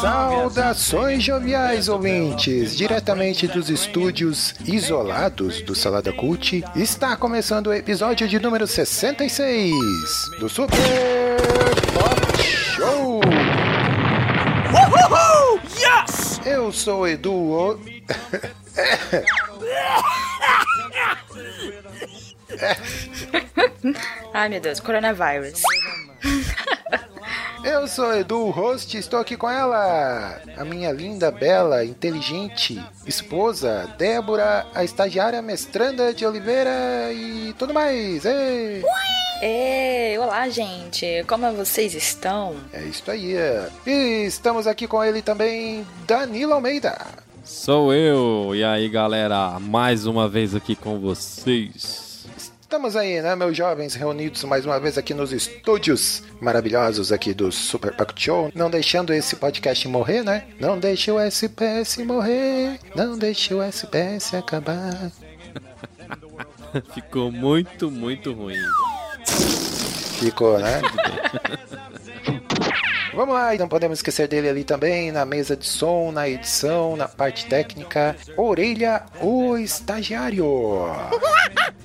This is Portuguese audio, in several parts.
Saudações joviais ouvintes, diretamente dos estúdios isolados do Salada Cult, está começando o episódio de número 66 do Super Pop Show. Woohoo! Yes! Eu sou o Edu. O... Ai meu Deus, coronavírus. Eu sou Edu, o host, estou aqui com ela, a minha linda, bela, inteligente esposa, Débora, a estagiária mestranda de Oliveira e tudo mais. Ei! Ei, olá gente, como vocês estão? É isso aí. E estamos aqui com ele também, Danilo Almeida. Sou eu, e aí galera, mais uma vez aqui com vocês. Estamos aí, né, meus jovens, reunidos mais uma vez aqui nos estúdios maravilhosos aqui do Super Pack Show, não deixando esse podcast morrer, né? Não deixe o SPS morrer, não deixe o SPS acabar. Ficou muito, muito ruim. Ficou, né? Vamos lá, e não podemos esquecer dele ali também, na mesa de som, na edição, na parte técnica. Orelha, o estagiário.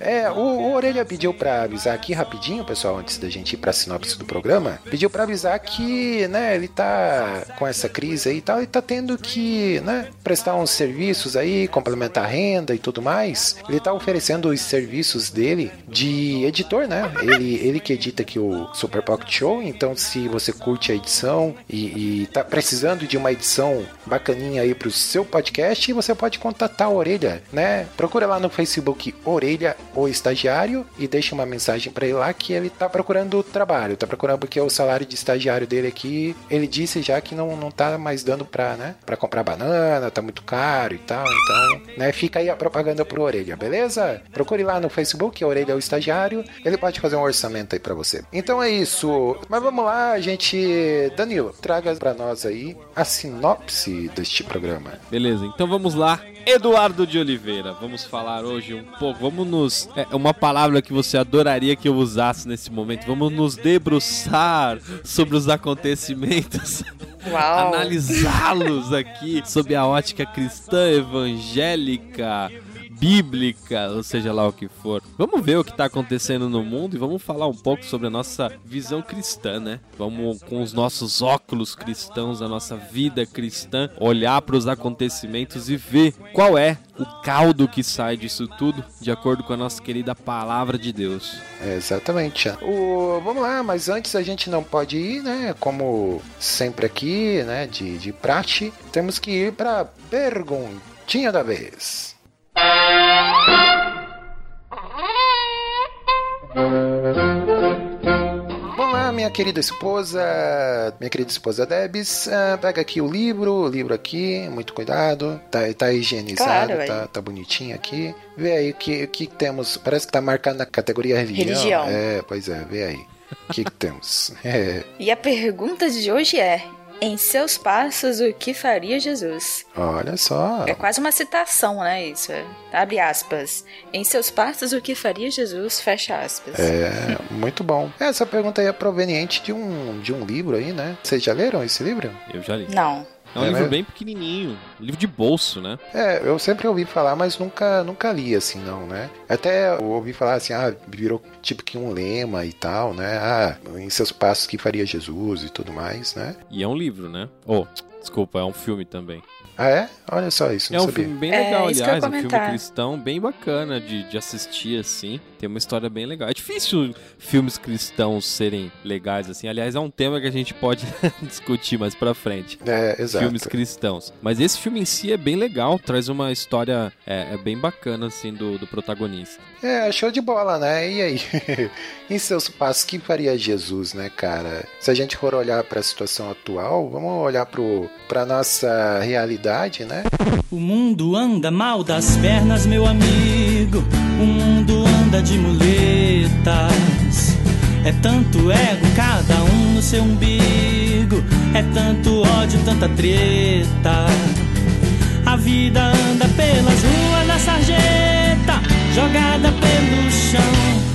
É, o, o Orelha pediu pra avisar aqui rapidinho, pessoal, antes da gente ir pra sinopse do programa. Pediu pra avisar que, né, ele tá com essa crise aí e tal, e tá tendo que, né, prestar uns serviços aí, complementar a renda e tudo mais. Ele tá oferecendo os serviços dele de editor, né? Ele, ele que edita aqui o Super Pocket Show, então se você curte a edição e, e tá precisando de uma edição bacaninha aí pro seu podcast, você pode contatar a Orelha, né? Procura lá no Facebook Orelha ou Estagiário e deixa uma mensagem para ele lá que ele tá procurando trabalho, tá procurando porque o salário de estagiário dele aqui, ele disse já que não, não tá mais dando pra, né, pra comprar banana, tá muito caro e tal, então, né, fica aí a propaganda pro Orelha, beleza? Procure lá no Facebook, Orelha ou Estagiário, ele pode fazer um orçamento aí para você. Então é isso, mas vamos lá, a gente Danilo, traga para nós aí a sinopse deste programa. Beleza, então vamos lá. Eduardo de Oliveira, vamos falar hoje um pouco. Vamos nos. É uma palavra que você adoraria que eu usasse nesse momento. Vamos nos debruçar sobre os acontecimentos. Analisá-los aqui sob a ótica cristã evangélica bíblica, ou seja lá o que for. Vamos ver o que está acontecendo no mundo e vamos falar um pouco sobre a nossa visão cristã, né? Vamos com os nossos óculos cristãos, a nossa vida cristã, olhar para os acontecimentos e ver qual é o caldo que sai disso tudo, de acordo com a nossa querida palavra de Deus. É, exatamente. O, vamos lá, mas antes a gente não pode ir, né? Como sempre aqui, né? De, de prate, temos que ir para perguntinha da vez. Lá, minha querida esposa, minha querida esposa Debs, ah, pega aqui o livro, o livro aqui, muito cuidado, tá, tá higienizado, Claro, tá, tá bonitinho aqui. Vê aí o que, que temos, parece que tá marcado na categoria religião. Religião. É, pois é, vê aí. O que, que temos? É, E a pergunta de hoje é: Em seus passos, o que faria Jesus? olha só. É quase uma citação, né? Isso. é. Abre aspas. Em seus passos, o que faria Jesus? Fecha aspas. É, muito bom. Essa pergunta aí é proveniente de um, de um livro aí, né? Vocês já leram esse livro? Eu já li. Não. É um É livro mesmo? bem pequenininho, um livro de bolso, né? É, eu sempre ouvi falar, mas nunca, nunca li assim, não, né? Até eu ouvi falar assim, ah, virou tipo que um lema e tal, né? Ah, em seus passos que faria Jesus e tudo mais, né? E é um livro, né? Oh, desculpa, é um filme também. Ah, é? Olha só isso, É não um sabia. filme bem É, legal, ia aliás, um filme cristão bem bacana de, de assistir, assim. Tem uma história bem legal. É difícil filmes cristãos serem legais, assim. Aliás, é um tema que a gente pode discutir mais pra frente. É, exato. Filmes cristãos. Mas esse filme em si é bem legal, traz uma história é, é bem bacana, assim, do, do protagonista. É, show de bola, né? E aí? em seus passos, que faria Jesus, né, cara? Se a gente for olhar para a situação atual, vamos olhar pro, pra nossa realidade, né? O mundo anda mal das pernas, meu amigo. O mundo anda de muletas. É tanto ego, cada um no seu umbigo. É tanto ódio, tanta treta. A vida anda pelas ruas na sarjeta, jogada pelo chão.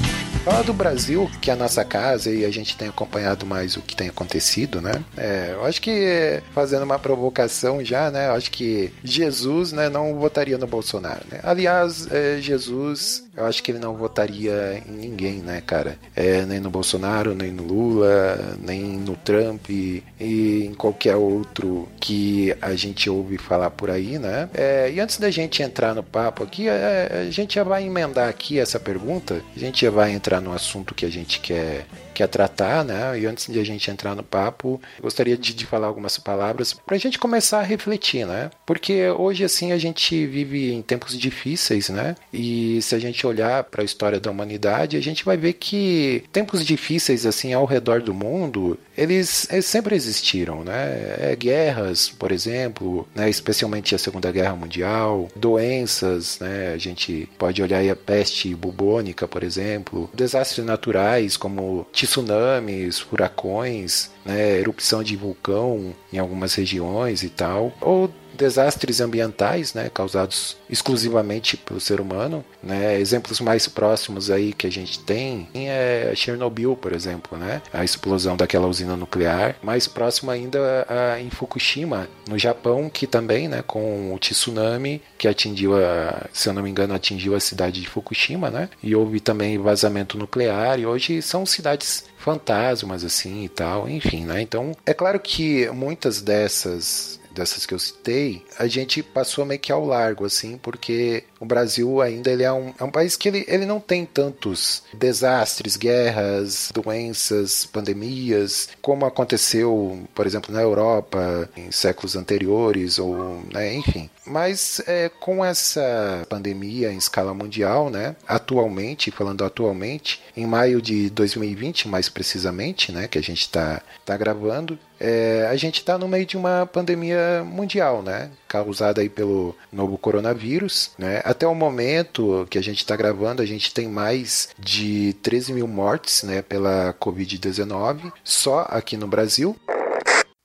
Fala do Brasil, que é a nossa casa, e a gente tem acompanhado mais o que tem acontecido, né? É, eu acho que, fazendo uma provocação já, né? Eu acho que Jesus, né, não votaria no Bolsonaro, né? Aliás, é, Jesus, eu acho que ele não votaria em ninguém, né, cara? É, nem no Bolsonaro, nem no Lula, nem no Trump e em qualquer outro que a gente ouve falar por aí, né? É, e antes da gente entrar no papo aqui, é, a gente já vai emendar aqui essa pergunta, a gente já vai entrar no assunto que a gente quer quer tratar, né? E antes de a gente entrar no papo, gostaria de, de falar algumas palavras para a gente começar a refletir, né? Porque hoje, assim, a gente vive em tempos difíceis, né? E se a gente olhar para a história da humanidade, a gente vai ver que tempos difíceis, assim, ao redor do mundo, eles, eles sempre existiram, né? É, guerras, por exemplo, né? especialmente a Segunda Guerra Mundial, doenças, né? A gente pode olhar aí a peste bubônica, por exemplo, desastres naturais como tsunamis, furacões, né, erupção de vulcão em algumas regiões e tal, ou desastres ambientais, né, causados exclusivamente pelo ser humano, né, exemplos mais próximos aí que a gente tem é Chernobyl, por exemplo, né, a explosão daquela usina nuclear, mais próximo ainda a, em Fukushima, no Japão, que também, né, com o tsunami que atingiu a, se eu não me engano, atingiu a cidade de Fukushima, né, e houve também vazamento nuclear e hoje são cidades fantasmas assim e tal, enfim, né? Então, é claro que muitas dessas dessas que eu citei, a gente passou meio que ao largo, assim, porque o Brasil ainda ele é, um, é um país que ele, ele não tem tantos desastres, guerras, doenças, pandemias, como aconteceu, por exemplo, na Europa em séculos anteriores, ou, né, enfim. Mas é, com essa pandemia em escala mundial, né, atualmente, falando atualmente, em maio de 2020, mais precisamente, né, que a gente está tá gravando, é, a gente está no meio de uma pandemia mundial, né, causada aí pelo novo coronavírus, né. Até o momento que a gente está gravando, a gente tem mais de 13 mil mortes, né, pela Covid-19 só aqui no Brasil.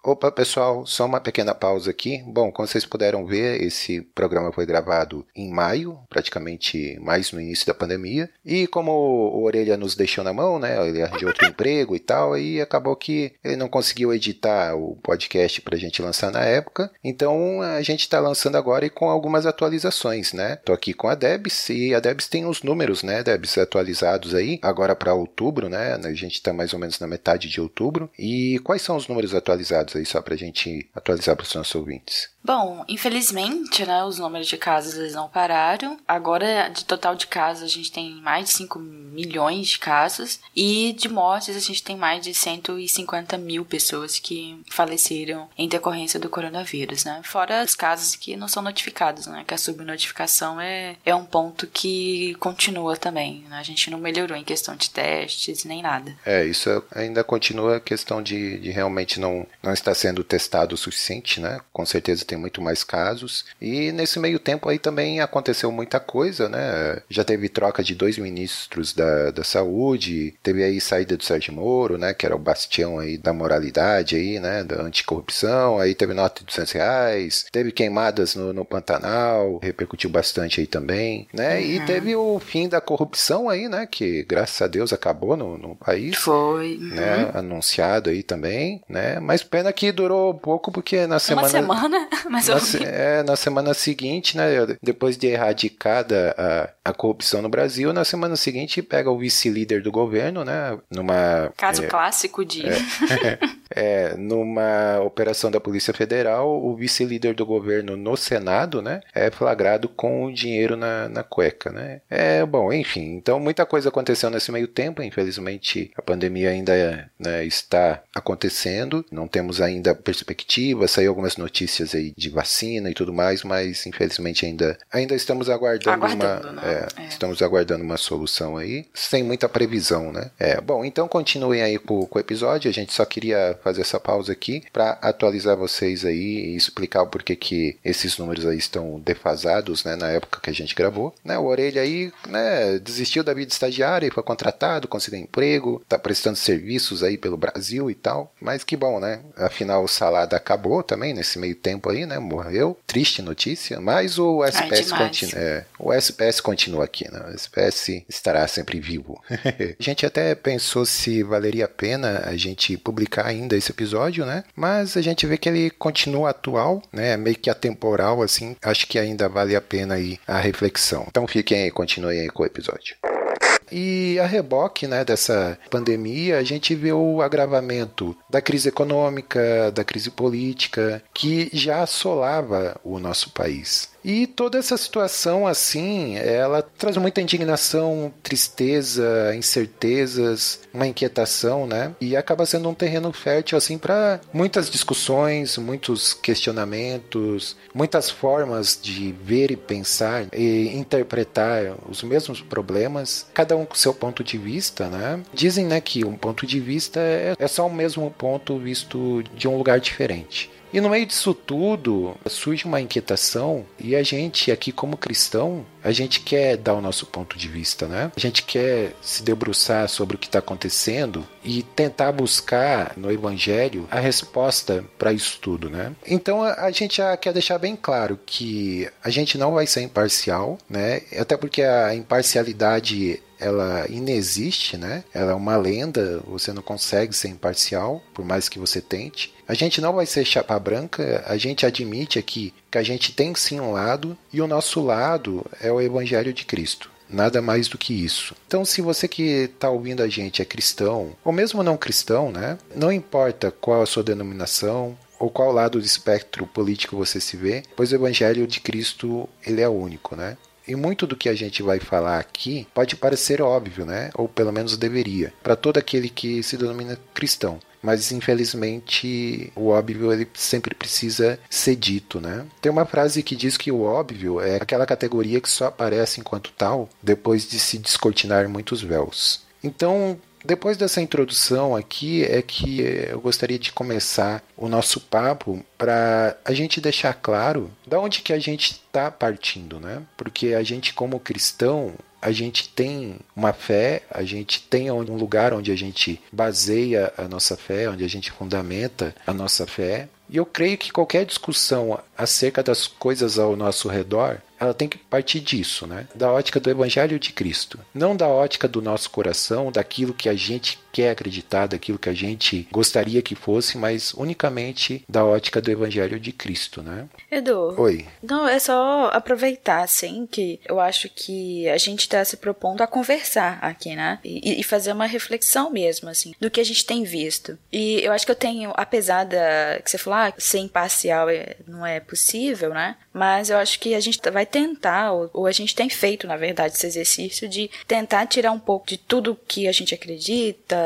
Opa, pessoal, só uma pequena pausa aqui. Bom, como vocês puderam ver, esse programa foi gravado em maio, praticamente mais no início da pandemia. E como o Orelha nos deixou na mão, né? Ele arranjou outro emprego e tal, e acabou que ele não conseguiu editar o podcast pra gente lançar na época. Então a gente tá lançando agora e com algumas atualizações, né? Tô aqui com a Debs e a Debs tem os números, né, Debs, atualizados aí, agora para outubro, né? A gente tá mais ou menos na metade de outubro. E quais são os números atualizados aí, só pra gente atualizar para os nossos ouvintes? Bom, infelizmente, né, os números de casos eles não pararam. Agora, de total de casos, a gente tem mais de 5 milhões de casos. E de mortes, a gente tem mais de 150 mil pessoas que faleceram em decorrência do coronavírus, né? Fora os casos que não são notificados, né? Que a subnotificação é, é um ponto que continua também. Né? A gente não melhorou em questão de testes nem nada. É, isso ainda continua a questão de, de realmente não, não estar sendo testado o suficiente, né? Com certeza tem muito mais casos. E nesse meio tempo aí também aconteceu muita coisa, né? Já teve troca de dois ministros da, da saúde, teve aí saída do Sérgio Moro, né? Que era o bastião aí da moralidade aí, né? Da anticorrupção. Aí teve nota de 200 reais, teve queimadas no, no Pantanal, repercutiu bastante aí também, né? Uhum. E teve o fim da corrupção aí, né? Que graças a Deus acabou no, no país. Foi. Né? Uhum. Anunciado aí também, né? Mas pena que durou pouco porque na semana... Uma semana? Mas na, é, na semana seguinte, né, depois de erradicada a, a corrupção no Brasil, na semana seguinte pega o vice-líder do governo, né, numa... Caso é, clássico de... É, é, numa operação da Polícia Federal, o vice-líder do governo no Senado, né, é flagrado com o dinheiro na, na cueca, né. É, bom, enfim, então muita coisa aconteceu nesse meio tempo, infelizmente a pandemia ainda né, está acontecendo, não temos ainda perspectiva, saiu algumas notícias aí de vacina e tudo mais, mas infelizmente ainda, ainda estamos aguardando, aguardando uma. É, é. Estamos aguardando uma solução aí, sem muita previsão, né? É, bom, então continuem aí com, com o episódio. A gente só queria fazer essa pausa aqui para atualizar vocês aí e explicar o porquê que esses números aí estão defasados, né, na época que a gente gravou. Né, o Orelha aí, né, desistiu da vida estagiária e foi contratado, conseguiu emprego, tá prestando serviços aí pelo Brasil e tal. Mas que bom, né? Afinal, o Salada acabou também nesse meio tempo aí, né? Morreu. Triste notícia. Mas o SPS, continua, é, o SPS continua aqui, né? O SPS estará sempre vivo. a gente até pensou se valeria a pena a gente publicar ainda esse episódio, né? Mas a gente vê que ele continua atual, né? Meio que atemporal, assim. Acho que ainda vale a pena aí a reflexão. Então fiquem aí, continuem aí com o episódio. E a reboque né, dessa pandemia, a gente vê o agravamento da crise econômica, da crise política, que já assolava o nosso país. E toda essa situação, assim, ela traz muita indignação, tristeza, incertezas, uma inquietação, né? E acaba sendo um terreno fértil, assim, para muitas discussões, muitos questionamentos, muitas formas de ver e pensar e interpretar os mesmos problemas, cada um com seu ponto de vista, né? Dizem, né, que um ponto de vista é, é só o mesmo ponto visto de um lugar diferente. E no meio disso tudo surge uma inquietação e a gente aqui como cristão, a gente quer dar o nosso ponto de vista, né? A gente quer se debruçar sobre o que está acontecendo e tentar buscar no evangelho a resposta para isso tudo, né? Então a gente já quer deixar bem claro que a gente não vai ser imparcial, né? Até porque a imparcialidade ela inexiste, né? Ela é uma lenda, você não consegue ser imparcial, por mais que você tente. A gente não vai ser chapa branca, a gente admite aqui que a gente tem sim um lado e o nosso lado é o evangelho de Cristo. Nada mais do que isso. Então, se você que está ouvindo a gente é cristão, ou mesmo não cristão, né? Não importa qual a sua denominação, ou qual lado do espectro político você se vê, pois o evangelho de Cristo ele é único, né? E muito do que a gente vai falar aqui pode parecer óbvio, né? Ou pelo menos deveria, para todo aquele que se denomina cristão mas infelizmente o óbvio ele sempre precisa ser dito, né? Tem uma frase que diz que o óbvio é aquela categoria que só aparece enquanto tal depois de se descortinar muitos véus. Então, depois dessa introdução aqui é que eu gostaria de começar o nosso papo para a gente deixar claro da onde que a gente está partindo, né? Porque a gente como cristão a gente tem uma fé, a gente tem um lugar onde a gente baseia a nossa fé, onde a gente fundamenta a nossa fé. E eu creio que qualquer discussão acerca das coisas ao nosso redor ela tem que partir disso, né? Da ótica do Evangelho de Cristo. Não da ótica do nosso coração, daquilo que a gente quer acreditar, daquilo que a gente gostaria que fosse, mas unicamente da ótica do Evangelho de Cristo, né? Edu. Oi. Não, é só aproveitar, assim, que eu acho que a gente está se propondo a conversar aqui, né? E, e, fazer uma reflexão mesmo, assim, do que a gente tem visto. E eu acho que eu tenho, apesar da que você falou, ah, ser imparcial é, não é possível, né? Mas eu acho que a gente vai tentar, ou, ou, a gente tem feito, na verdade, esse exercício de tentar tirar um pouco de tudo que a gente acredita,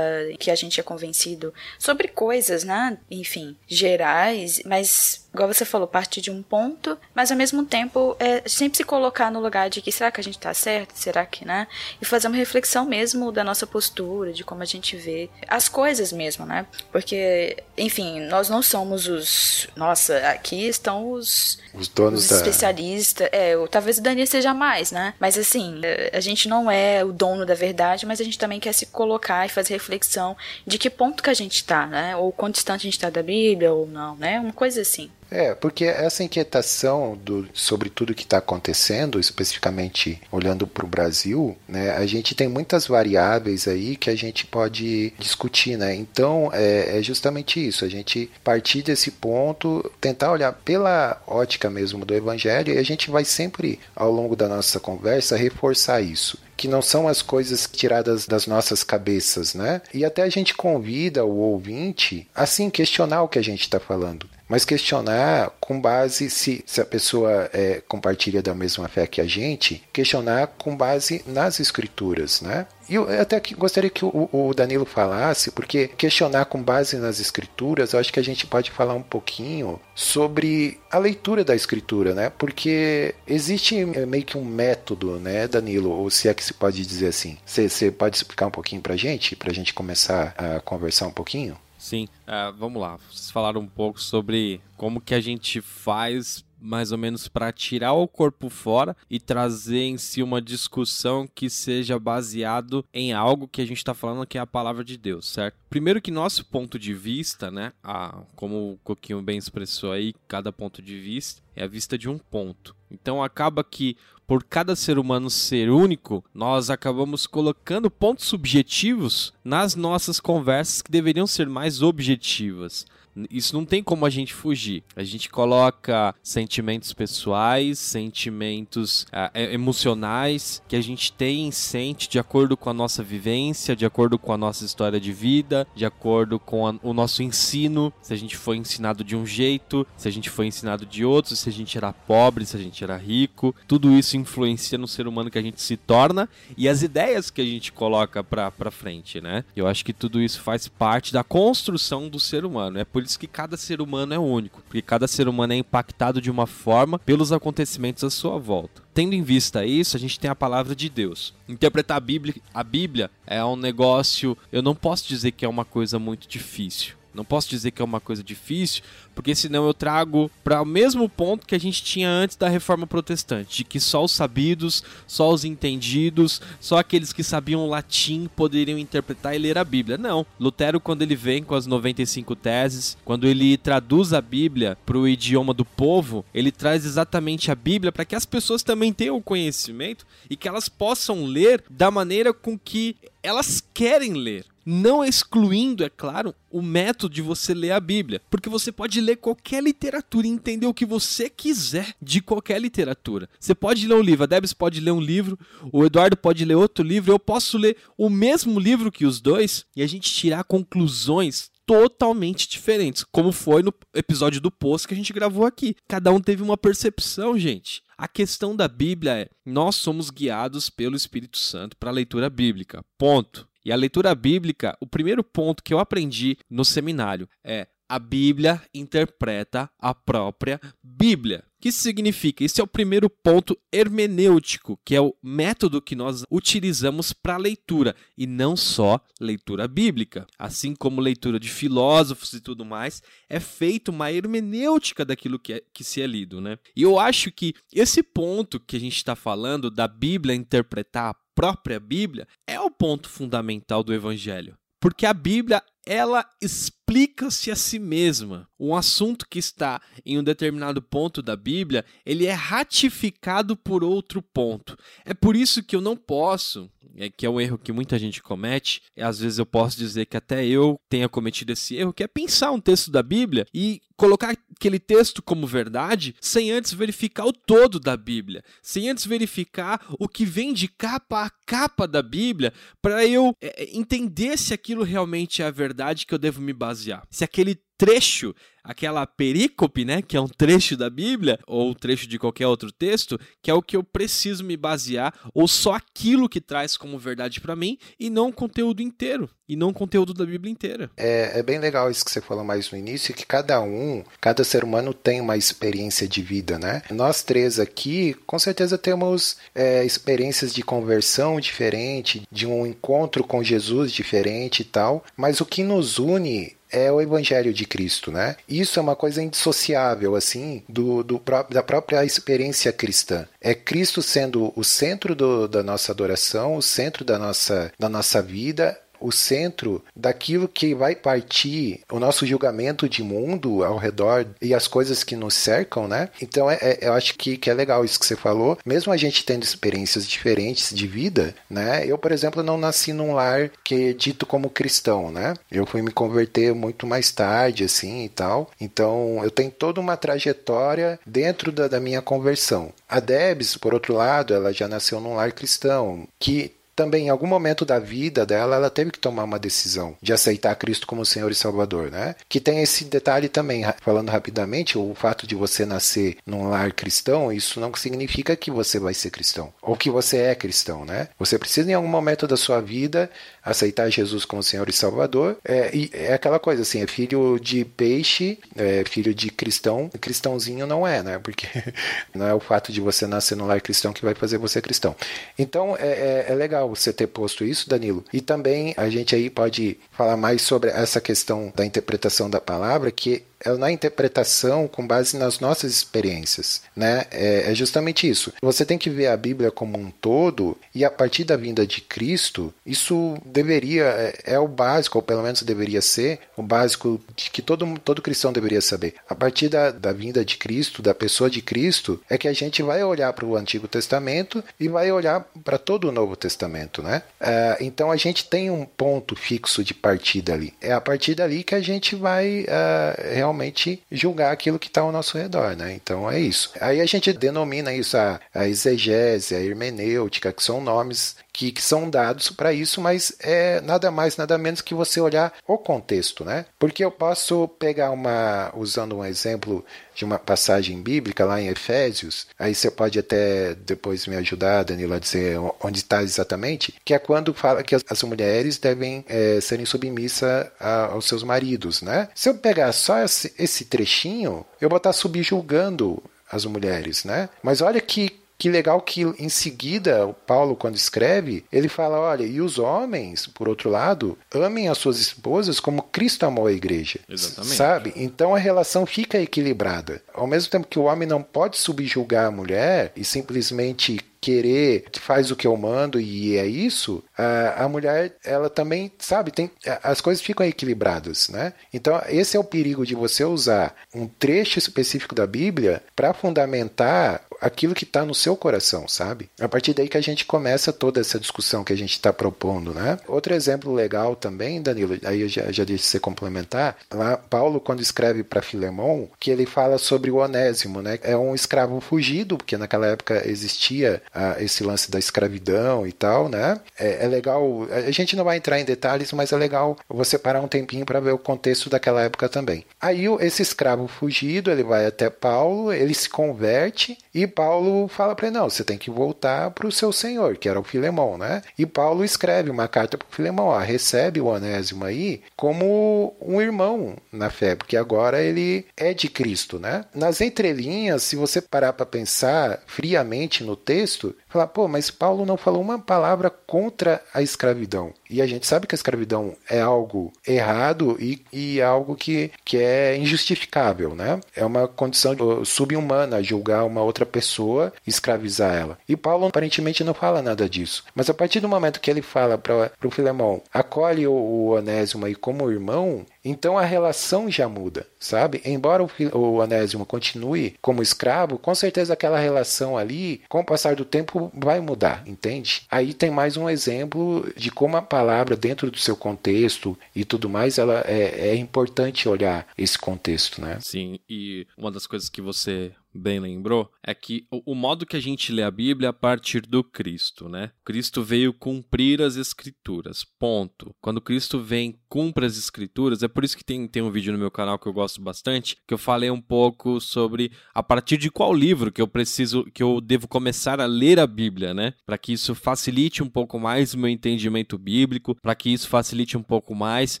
que a gente é convencido sobre coisas, né? Enfim, gerais, mas igual você falou, partir de um ponto, mas ao mesmo tempo é sempre se colocar no lugar de que será que a gente tá certo? Será que, né? E fazer uma reflexão mesmo da nossa postura, de como a gente vê as coisas mesmo, né? Porque, enfim, nós não somos os. Nossa, aqui estão os. Os donos os da. especialistas. É, talvez o Daniel seja mais, né? Mas assim, a gente não é o dono da verdade, mas a gente também quer se colocar e fazer reflexão de que ponto que a gente tá, né? Ou quão distante a gente tá da Bíblia ou não, né? Uma coisa assim. É, porque essa inquietação do, sobre tudo que está acontecendo, especificamente olhando para o Brasil, né, a gente tem muitas variáveis aí que a gente pode discutir, né? Então é, é justamente isso, a gente partir desse ponto, tentar olhar pela ótica mesmo do Evangelho e a gente vai sempre, ao longo da nossa conversa, reforçar isso que não são as coisas tiradas das nossas cabeças, né? E até a gente convida o ouvinte a sim questionar o que a gente está falando mas questionar com base se, se a pessoa é, compartilha da mesma fé que a gente, questionar com base nas escrituras, né? E eu até que gostaria que o, o, Danilo falasse, porque questionar com base nas escrituras, eu acho que a gente pode falar um pouquinho sobre a leitura da escritura, né? Porque existe é, meio que um método, né, Danilo, ou se é que se pode dizer assim. Você pode explicar um pouquinho pra gente, pra gente começar a conversar um pouquinho? Sim, ah, vamos lá. Vocês falaram um pouco sobre como que a gente faz mais ou menos para tirar o corpo fora e trazer em si uma discussão que seja baseado em algo que a gente está falando que é a palavra de Deus, certo? Primeiro que nosso ponto de vista, né, a, como o Coquinho bem expressou aí, cada ponto de vista é a vista de um ponto. Então acaba que por cada ser humano ser único, nós acabamos colocando pontos subjetivos nas nossas conversas que deveriam ser mais objetivas. Isso não tem como a gente fugir. A gente coloca sentimentos pessoais, sentimentos ah, e- emocionais que a gente tem e sente de acordo com a nossa vivência, de acordo com a nossa história de vida, de acordo com a- o nosso ensino. Se a gente foi ensinado de um jeito, se a gente foi ensinado de outro, se a gente era pobre, se a gente era rico. Tudo isso influencia no ser humano que a gente se torna e as ideias que a gente coloca pra, pra frente, né? Eu acho que tudo isso faz parte da construção do ser humano. É por isso que cada ser humano é único, porque cada ser humano é impactado de uma forma pelos acontecimentos à sua volta. Tendo em vista isso, a gente tem a palavra de Deus. Interpretar a Bíblia, a Bíblia é um negócio, eu não posso dizer que é uma coisa muito difícil. Não posso dizer que é uma coisa difícil, porque senão eu trago para o mesmo ponto que a gente tinha antes da reforma protestante, de que só os sabidos, só os entendidos, só aqueles que sabiam latim poderiam interpretar e ler a Bíblia. Não. Lutero, quando ele vem com as 95 teses, quando ele traduz a Bíblia para o idioma do povo, ele traz exatamente a Bíblia para que as pessoas também tenham conhecimento e que elas possam ler da maneira com que elas querem ler. Não excluindo, é claro, o método de você ler a Bíblia. Porque você pode ler qualquer literatura e entender o que você quiser de qualquer literatura. Você pode ler um livro, a Debs pode ler um livro, o Eduardo pode ler outro livro, eu posso ler o mesmo livro que os dois e a gente tirar conclusões totalmente diferentes, como foi no episódio do Poço que a gente gravou aqui. Cada um teve uma percepção, gente. A questão da Bíblia é: nós somos guiados pelo Espírito Santo para a leitura bíblica. Ponto. E a leitura bíblica, o primeiro ponto que eu aprendi no seminário é a Bíblia interpreta a própria Bíblia. O que significa? Esse é o primeiro ponto hermenêutico, que é o método que nós utilizamos para leitura, e não só leitura bíblica. Assim como leitura de filósofos e tudo mais, é feita uma hermenêutica daquilo que, é, que se é lido. Né? E eu acho que esse ponto que a gente está falando da Bíblia interpretar a própria Bíblia é o ponto fundamental do Evangelho. Porque a Bíblia, ela explica-se a si mesma. Um assunto que está em um determinado ponto da Bíblia, ele é ratificado por outro ponto. É por isso que eu não posso, é que é um erro que muita gente comete, e às vezes eu posso dizer que até eu tenha cometido esse erro, que é pensar um texto da Bíblia e colocar aquele texto como verdade sem antes verificar o todo da Bíblia, sem antes verificar o que vem de capa a capa da Bíblia, para eu é, entender se aquilo realmente é a verdade que eu devo me basear. Se aquele trecho, aquela perícope, né, que é um trecho da Bíblia ou um trecho de qualquer outro texto, que é o que eu preciso me basear, ou só aquilo que traz como verdade para mim e não o conteúdo inteiro, e não o conteúdo da Bíblia inteira. É, é bem legal isso que você falou mais no início, que cada um, cada ser humano tem uma experiência de vida, né? Nós três aqui, com certeza temos é, experiências de conversão diferente, de um encontro com Jesus diferente e tal, mas o que nos une é o Evangelho de Cristo, né? Isso é uma coisa indissociável, assim, do, do, da própria experiência cristã. É Cristo sendo o centro do, da nossa adoração, o centro da nossa, da nossa vida, o centro daquilo que vai partir o nosso julgamento de mundo ao redor e as coisas que nos cercam, né? Então é, é, eu acho que, que é legal isso que você falou. Mesmo a gente tendo experiências diferentes de vida, né? Eu, por exemplo, não nasci num lar que é dito como cristão, né? Eu fui me converter muito mais tarde, assim e tal. Então eu tenho toda uma trajetória dentro da, da minha conversão. A Debs, por outro lado, ela já nasceu num lar cristão que também em algum momento da vida dela ela teve que tomar uma decisão de aceitar Cristo como Senhor e Salvador, né? Que tem esse detalhe também, falando rapidamente, o fato de você nascer num lar cristão, isso não significa que você vai ser cristão ou que você é cristão, né? Você precisa em algum momento da sua vida aceitar Jesus como Senhor e Salvador. É, e é aquela coisa assim, é filho de peixe, é filho de cristão, cristãozinho não é, né? Porque não é o fato de você nascer num lar cristão que vai fazer você cristão. Então é, é, é legal você ter posto isso, Danilo. E também a gente aí pode falar mais sobre essa questão da interpretação da palavra, que é na interpretação com base nas nossas experiências, né? É, é, justamente isso. Você tem que ver a Bíblia como um todo e a partir da vinda de Cristo, isso deveria é, é o básico, ou pelo menos deveria ser o básico de que todo todo cristão deveria saber. A partir da, da vinda de Cristo, da pessoa de Cristo, é que a gente vai olhar para o Antigo Testamento e vai olhar para todo o Novo Testamento, né? É, então a gente tem um ponto fixo de partida ali. É a partir dali que a gente vai é, realmente realmente julgar aquilo que está ao nosso redor, né? Então é isso. Aí a gente denomina isso a, a exegese, a hermenêutica, que são nomes que, que são dados para isso, mas é nada mais, nada menos que você olhar o contexto, né? Porque eu posso pegar uma, usando um exemplo de uma passagem bíblica lá em Efésios, aí você pode até depois me ajudar, Danilo, a dizer onde está exatamente, que é quando fala que as, mulheres devem é, serem submissas a, aos seus maridos, né? Se eu pegar só esse, esse trechinho, eu vou estar subjulgando as mulheres, né? Mas olha que que legal que em seguida o Paulo, quando escreve, ele fala: olha, e os homens, por outro lado, amem as suas esposas como Cristo amou a igreja. Exatamente. Sabe? Então a relação fica equilibrada. Ao mesmo tempo que o homem não pode subjugar a mulher e simplesmente querer que faz o que eu mando e é isso, a, a mulher, ela também, sabe, tem, as coisas ficam equilibradas, né? Então, esse é o perigo de você usar um trecho específico da Bíblia para fundamentar aquilo que está no seu coração, sabe? A partir daí que a gente começa toda essa discussão que a gente está propondo, né? Outro exemplo legal também, Danilo, aí eu já, já deixo você complementar, lá Paulo quando escreve para Filemão, que ele fala sobre o Onésimo, né? É um escravo fugido, porque naquela época existia ah, esse lance da escravidão e tal, né? É, é, legal, a gente não vai entrar em detalhes, mas é legal você parar um tempinho para ver o contexto daquela época também. Aí esse escravo fugido, ele vai até Paulo, ele se converte e Paulo fala para ele, não, você tem que voltar para o seu senhor, que era o Filemão, né? E Paulo escreve uma carta para o Filemão, ó, recebe o Onésimo aí como um irmão na fé, porque agora ele é de Cristo, né? Nas entrelinhas, se você parar para pensar friamente no texto, falar, pô, mas Paulo não falou uma palavra contra a escravidão. E a gente sabe que a escravidão é algo errado e, e algo que, que é injustificável, né? É uma condição subhumana julgar uma outra pessoa e escravizar ela. E Paulo aparentemente não fala nada disso. Mas a partir do momento que ele fala para o Filemão, acolhe o, o Onésimo aí como irmão, então a relação já muda, sabe? Embora o, o Onésimo continue como escravo, com certeza aquela relação ali, com o passar do tempo, vai mudar, entende? Aí tem mais um exemplo de como a palavra, dentro do seu contexto e tudo mais, ela é, é importante olhar esse contexto, né? Sim, e uma das coisas que você bem lembrou, é que o, modo que a gente lê a Bíblia é a partir do Cristo, né? Cristo veio cumprir as Escrituras, ponto. Quando Cristo vem, cumpre as Escrituras, é por isso que tem, tem um vídeo no meu canal que eu gosto bastante, que eu falei um pouco sobre a partir de qual livro que eu preciso, que eu devo começar a ler a Bíblia, né? Para que isso facilite um pouco mais o meu entendimento bíblico, para que isso facilite um pouco mais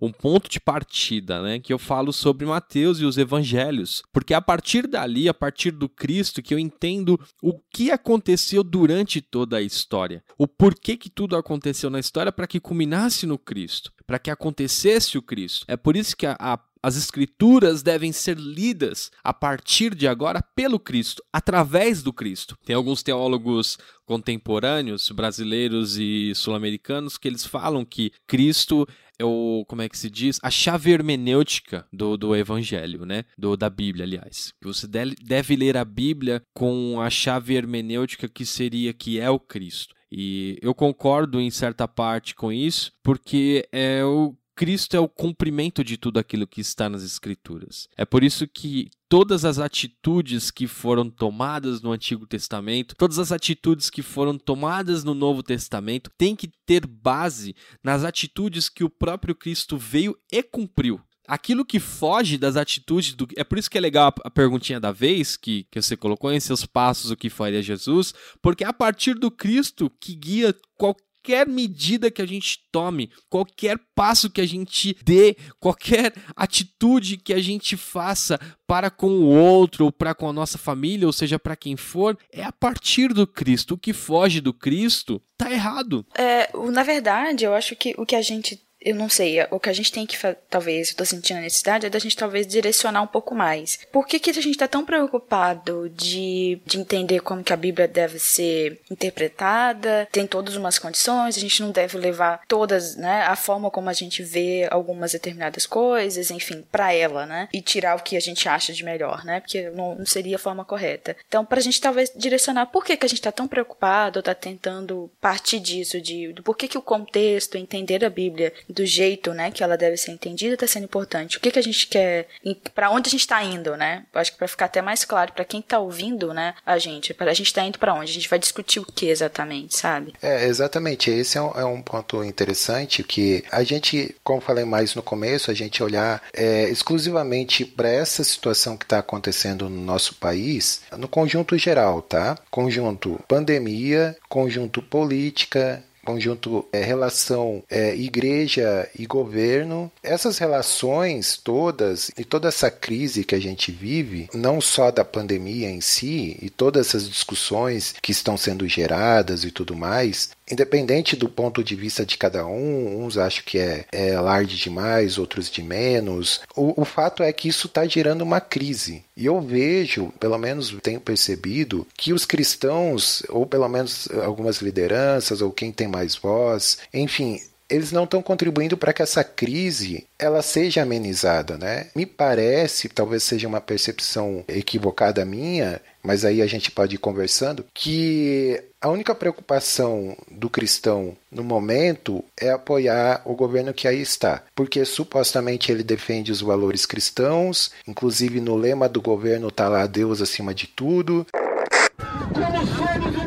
um ponto de partida, né? Que eu falo sobre Mateus e os Evangelhos, porque a partir dali, a partir partir do Cristo que eu entendo o que aconteceu durante toda a história, o porquê que tudo aconteceu na história para que culminasse no Cristo, para que acontecesse o Cristo. É por isso que a, a as escrituras devem ser lidas a partir de agora pelo Cristo, através do Cristo. Tem alguns teólogos contemporâneos, brasileiros e sul-americanos, que eles falam que Cristo é o, como é que se diz? A chave hermenêutica do, do evangelho, né? Do, da Bíblia, aliás. Você deve, deve ler a Bíblia com a chave hermenêutica que seria, que é o Cristo. E eu concordo em certa parte com isso, porque é o Cristo é o cumprimento de tudo aquilo que está nas Escrituras. É por isso que todas as atitudes que foram tomadas no Antigo Testamento, todas as atitudes que foram tomadas no Novo Testamento, têm que ter base nas atitudes que o próprio Cristo veio e cumpriu aquilo que foge das atitudes do. É por isso que é legal a, perguntinha da vez que, que você colocou em seus passos o que faria Jesus, porque é a partir do Cristo que guia qualquer qualquer medida que a gente tome, qualquer passo que a gente dê, qualquer atitude que a gente faça para com o outro, ou para com a nossa família, ou seja, para quem for, é a partir do Cristo. O que foge do Cristo tá errado. É, na verdade, eu acho que o que a gente eu não sei, o que a gente tem que, talvez, eu tô sentindo a necessidade, é da gente talvez direcionar um pouco mais. Por que, que a gente tá tão preocupado de, de entender como que a Bíblia deve ser interpretada? Tem todas umas condições, a gente não deve levar todas, né, a forma como a gente vê algumas determinadas coisas, enfim, para ela, né? E tirar o que a gente acha de melhor, né? Porque não, não seria a forma correta. Então, pra gente talvez direcionar por que, que a gente tá tão preocupado, tá tentando partir disso, de por que, que o contexto, entender a Bíblia do jeito, né, que ela deve ser entendida está sendo importante. O que que a gente quer, para onde a gente está indo, né? Acho que para ficar até mais claro para quem está ouvindo, né, a gente, para a gente está indo para onde? A gente vai discutir o que exatamente, sabe? É, exatamente. Esse é um, é um ponto interessante que a gente, como falei mais no começo, a gente olhar é, exclusivamente para essa situação que está acontecendo no nosso país, no conjunto geral, tá? Conjunto pandemia, conjunto política, conjunto é, relação é, igreja e governo. Essas relações todas e toda essa crise que a gente vive, não só da pandemia em si e todas essas discussões que estão sendo geradas e tudo mais, Independente do ponto de vista de cada um, uns acham que é, é large demais, outros de menos. O, o fato é que isso está gerando uma crise. E eu vejo, pelo menos tenho percebido, que os cristãos, ou pelo menos algumas lideranças, ou quem tem mais voz, enfim, eles não estão contribuindo para que essa crise ela seja amenizada, né? Me parece, talvez seja uma percepção equivocada minha, mas aí a gente pode ir conversando, que a única preocupação do cristão no momento é apoiar o governo que aí está, porque supostamente ele defende os valores cristãos, inclusive no lema do governo está lá Deus acima de tudo. Como somos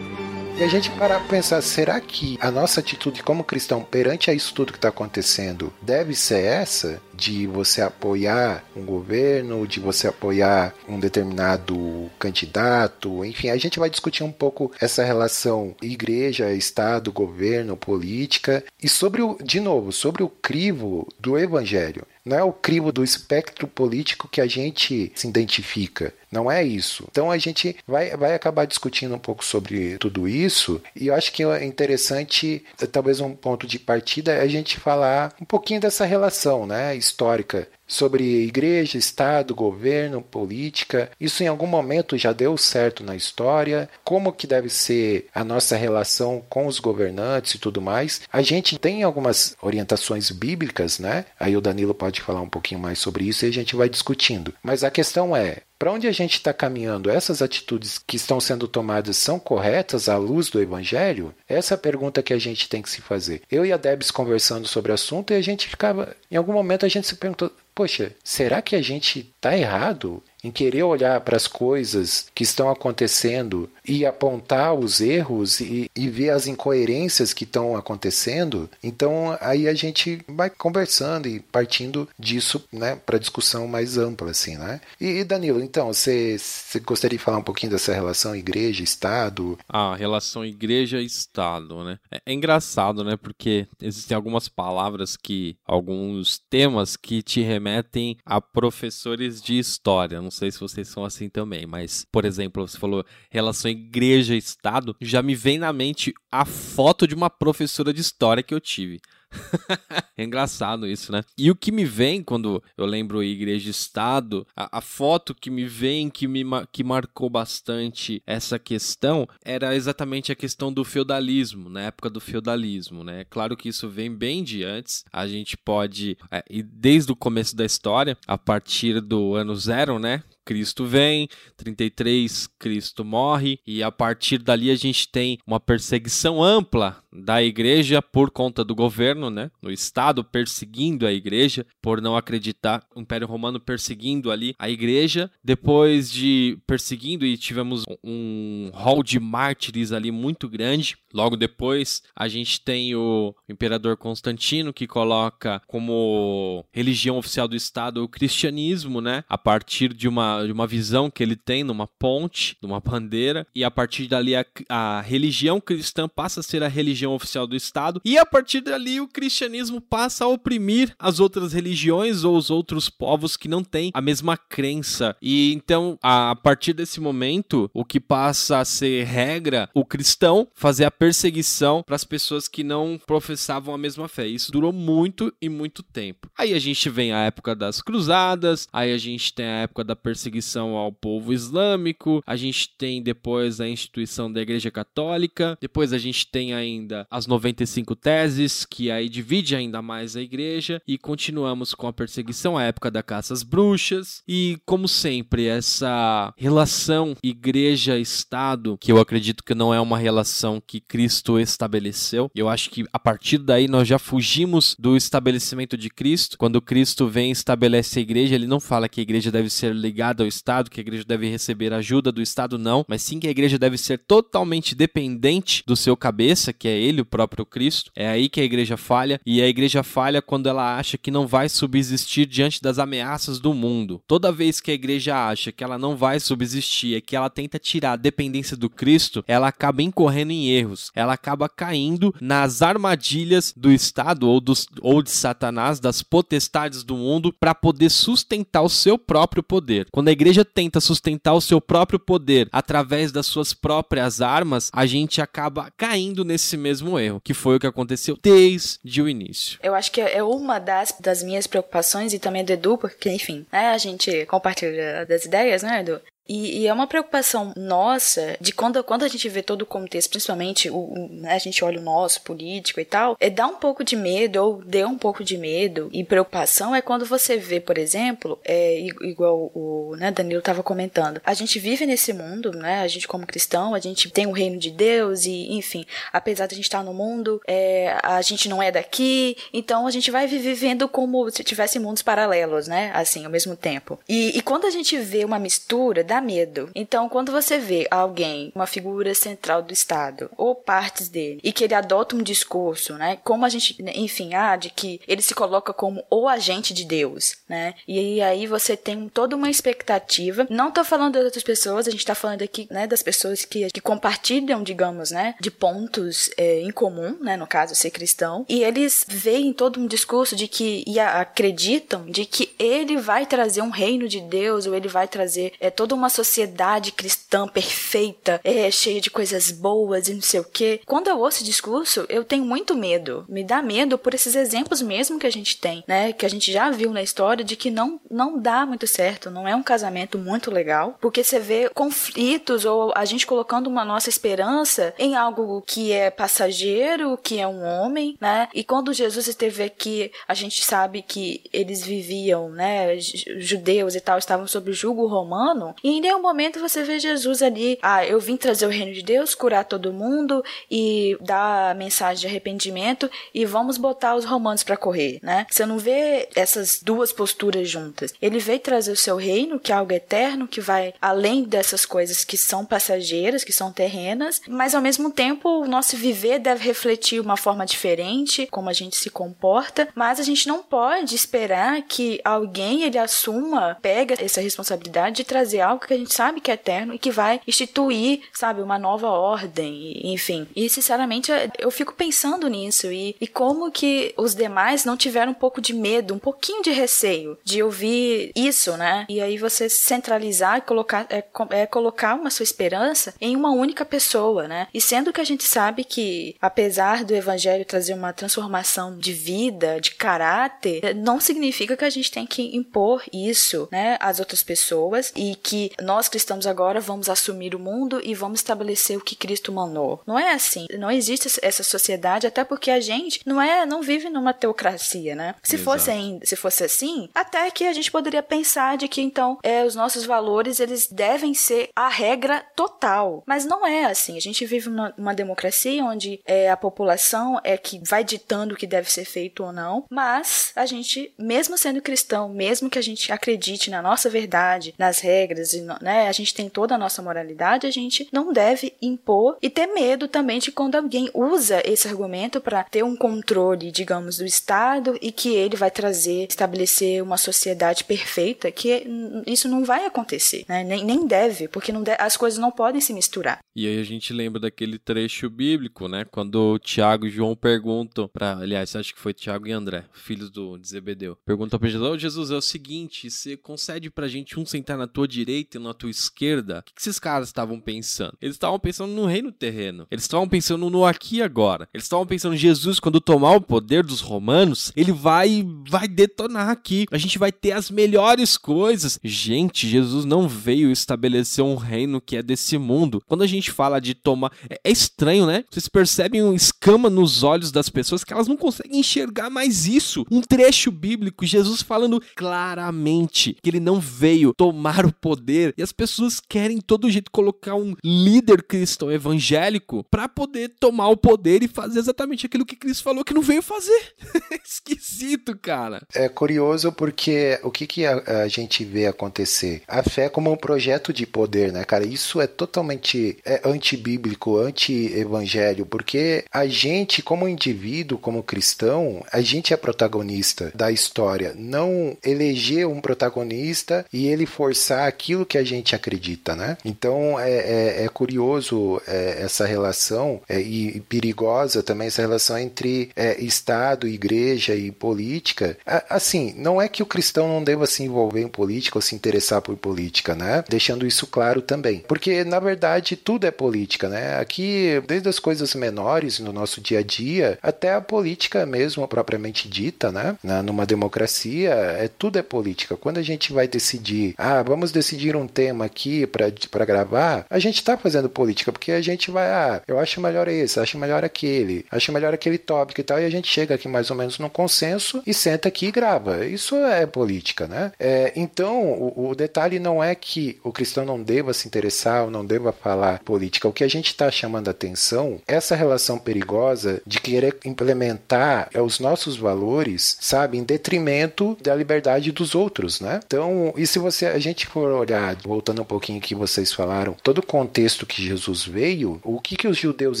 E a gente parar para pensar, será que a nossa atitude como cristão perante a isso tudo que está acontecendo deve ser essa? De você apoiar um governo, de você apoiar um determinado candidato, enfim, a gente vai discutir um pouco essa relação igreja, Estado, governo, política e sobre o, de novo, sobre o crivo do evangelho. Não é o crivo do espectro político que a gente se identifica. Não é isso. Então a gente vai, vai acabar discutindo um pouco sobre tudo isso. E eu acho que é interessante, talvez um ponto de partida, é a gente falar um pouquinho dessa relação né, histórica sobre igreja, Estado, governo, política. Isso em algum momento já deu certo na história. Como que deve ser a nossa relação com os governantes e tudo mais. A gente tem algumas orientações bíblicas, né? Aí o Danilo pode falar um pouquinho mais sobre isso e a gente vai discutindo. Mas a questão é, para onde a gente está caminhando? Essas atitudes que estão sendo tomadas são corretas à luz do Evangelho? Essa é a pergunta que a gente tem que se fazer. Eu e a Debs conversando sobre o assunto e a gente ficava. Em algum momento a gente se perguntou: poxa, será que a gente está errado em querer olhar para as coisas que estão acontecendo e apontar os erros e, e, ver as incoerências que estão acontecendo, então aí a gente vai conversando e partindo disso né, para discussão mais ampla, assim, né? E, e Danilo, então, você, gostaria de falar um pouquinho dessa relação igreja-estado? A relação igreja-estado, né? É, é engraçado, né? Porque existem algumas palavras que, alguns temas que te remetem a professores de história, não sei se vocês são assim também, mas, por exemplo, você falou relação igreja-estado, já me vem na mente a foto de uma professora de história que eu tive. é engraçado isso, né? E o que me vem quando eu lembro Igreja e Estado, a, a foto que me vem, que me que marcou bastante essa questão, era exatamente a questão do feudalismo, na época do feudalismo, né? Claro que isso vem bem de antes, a gente pode, é, e desde o começo da história, a partir do ano zero, né? Cristo vem, 33 Cristo morre e a partir dali a gente tem uma perseguição ampla da igreja por conta do governo, né? No estado perseguindo a igreja por não acreditar, o Império Romano perseguindo ali a igreja, depois de perseguindo e tivemos um hall de mártires ali muito grande. Logo depois, a gente tem o imperador Constantino que coloca como religião oficial do estado o cristianismo, né? A partir de uma de uma visão que ele tem numa ponte, numa bandeira, e a partir dali a, a religião cristã passa a ser a religião oficial do Estado, e a partir dali o cristianismo passa a oprimir as outras religiões ou os outros povos que não têm a mesma crença. E então, a, partir desse momento, o que passa a ser regra, o cristão fazer a perseguição para as pessoas que não professavam a mesma fé. Isso durou muito e muito tempo. Aí a gente vem a época das cruzadas, aí a gente tem a época da perseguição ao povo islâmico, a gente tem depois a instituição da Igreja Católica, depois a gente tem ainda as 95 teses, que aí divide ainda mais a igreja, e continuamos com a perseguição, a época da caça às bruxas, e como sempre, essa relação igreja-estado, que eu acredito que não é uma relação que Cristo estabeleceu, eu acho que a partir daí nós já fugimos do estabelecimento de Cristo, quando Cristo vem e estabelece a igreja, ele não fala que a igreja deve ser ligada ao Estado, que a igreja deve receber ajuda do Estado, não, mas sim que a igreja deve ser totalmente dependente do seu cabeça, que é ele, o próprio Cristo. É aí que a igreja falha, e a igreja falha quando ela acha que não vai subsistir diante das ameaças do mundo. Toda vez que a igreja acha que ela não vai subsistir, é que ela tenta tirar a dependência do Cristo, ela acaba incorrendo em erros, ela acaba caindo nas armadilhas do Estado ou, dos, ou de Satanás, das potestades do mundo, para poder sustentar o seu próprio poder. Quando a igreja tenta sustentar o seu próprio poder através das suas próprias armas, a gente acaba caindo nesse mesmo erro, que foi o que aconteceu desde o início. Eu acho que é uma das, das minhas preocupações e também do Edu, porque, enfim, né, a gente compartilha das ideias, né, Edu? E, e, é uma preocupação nossa de quando, quando a gente vê todo o contexto, principalmente o, o né, a gente olha o nosso político e tal, é dar um pouco de medo ou deu um pouco de medo e preocupação é quando você vê, por exemplo, é, igual o né, Danilo estava comentando, a gente vive nesse mundo, né? A gente como cristão, a gente tem o reino de Deus e, enfim, apesar de a gente estar no mundo, é, a gente não é daqui, então a gente vai vivendo como se tivesse mundos paralelos, né? Assim, ao mesmo tempo. E, e quando a gente vê uma mistura medo. Então, quando você vê alguém, uma figura central do Estado, ou partes dele, e que ele adota um discurso, né? Como a gente, enfim, ah, de que ele se coloca como o agente de Deus, né? E aí você tem toda uma expectativa. Não tô falando das outras pessoas, a gente tá falando aqui, né, das pessoas que, que compartilham, digamos, né, de pontos é, em comum, né, no caso, ser cristão, e eles veem todo um discurso de que, e acreditam de que ele vai trazer um reino de Deus, ou ele vai trazer é, toda uma sociedade cristã perfeita, é, cheia de coisas boas e não sei o quê. Quando eu ouço esse discurso, eu tenho muito medo. Me dá medo por esses exemplos mesmo que a gente tem, né? Que a gente já viu na história de que não, não dá muito certo, não é um casamento muito legal, porque você vê conflitos ou a gente colocando uma nossa esperança em algo que é passageiro, que é um homem, né? E quando Jesus esteve aqui, a gente sabe que eles viviam, né? Judeus e tal estavam sob o jugo romano, e em nenhum momento você vê Jesus ali, ah, eu vim trazer o reino de Deus, curar todo mundo e dar a mensagem de arrependimento e vamos botar os romanos para correr, né? Você não vê essas duas posturas juntas. Ele veio trazer o seu reino, que é algo eterno, que vai além dessas coisas que são passageiras, que são terrenas, mas ao mesmo tempo o nosso viver deve refletir uma forma diferente, como a gente se comporta, mas a gente não pode esperar que alguém ele assuma, pega essa responsabilidade de trazer algo algo que a gente sabe que é eterno e que vai instituir, sabe, uma nova ordem, enfim. E sinceramente eu fico pensando nisso e, e como que os demais não tiveram um pouco de medo, um pouquinho de receio de ouvir isso, né? E aí você centralizar e colocar, é, é colocar uma sua esperança em uma única pessoa, né? E sendo que a gente sabe que, apesar do evangelho trazer uma transformação de vida, de caráter, não significa que a gente tem que impor isso, né, às outras pessoas e que nós cristãos agora vamos assumir o mundo e vamos estabelecer o que Cristo mandou. Não é assim. Não existe essa sociedade, até porque a gente não é, não vive numa teocracia, né? Se Exato. fosse se fosse assim, até que a gente poderia pensar de que então é, os nossos valores eles devem ser a regra total, mas não é assim. A gente vive numa, numa democracia onde é, a população é que vai ditando o que deve ser feito ou não, mas a gente, mesmo sendo cristão, mesmo que a gente acredite na nossa verdade, nas regras, né, a gente tem toda a nossa moralidade, a gente não deve impor e ter medo também de quando alguém usa esse argumento para ter um controle, digamos, do Estado e que ele vai trazer, estabelecer uma sociedade perfeita, que isso não vai acontecer, né? nem, nem deve, porque não deve, as coisas não podem se misturar. E aí a gente lembra daquele trecho bíblico, né? Quando Tiago e João perguntam para, aliás, acho que foi Tiago e André, filhos do de Zebedeu, perguntam para Jesus: oh, Jesus, é o seguinte, você concede pra gente um sentar na tua direita e na tua esquerda? O que, que esses caras estavam pensando? Eles estavam pensando no reino terreno. Eles estavam pensando no aqui e agora. Eles estavam pensando Jesus quando tomar o poder dos romanos, ele vai vai detonar aqui. A gente vai ter as melhores coisas. Gente, Jesus não veio estabelecer um reino que é desse mundo. Quando a gente fala de tomar, é, é estranho, né? Vocês percebem um escama nos olhos das pessoas que elas não conseguem enxergar mais isso. Um trecho bíblico, Jesus falando claramente que ele não veio tomar o poder e as pessoas querem todo jeito colocar um líder cristão evangélico para poder tomar o poder e fazer exatamente aquilo que Cristo falou que não veio fazer. Esquisito, cara. É curioso porque o que, que a, a, gente vê acontecer? A fé como um projeto de poder, né, cara? Isso é totalmente é, antibíblico, anti-evangelho, porque a gente, como indivíduo, como cristão, a gente é protagonista da história. Não eleger um protagonista e ele forçar aquilo que a gente acredita, né? Então é, é, é curioso é, essa relação é, e, e, perigosa também essa relação entre é, Estado, igreja e política. Assim, não é que o cristão não deva se envolver em política ou se interessar por política, né? Deixando isso claro também. Porque, na verdade, tudo é política, né? Aqui, desde as coisas menores no nosso dia a dia, até a política mesmo, propriamente dita, né? numa democracia, é, tudo é política. Quando a gente vai decidir, ah, vamos decidir um tema aqui para gravar, a gente está fazendo política, porque a gente vai, ah, eu acho melhor esse, acho melhor aquele, acho melhor aquele tópico e tal, e a gente chega aqui mais ou menos num consenso e senta aqui e grava. Isso é política, né? É, então, o, o, detalhe não é que o cristão não deva se interessar ou não deva falar política. O que a gente está chamando a atenção é essa relação perigosa de querer implementar é, os nossos valores, sabe, em detrimento da liberdade dos outros, né? Então, e se você a gente for olhar, voltando um pouquinho que vocês falaram, todo o contexto que Jesus veio, o que que os judeus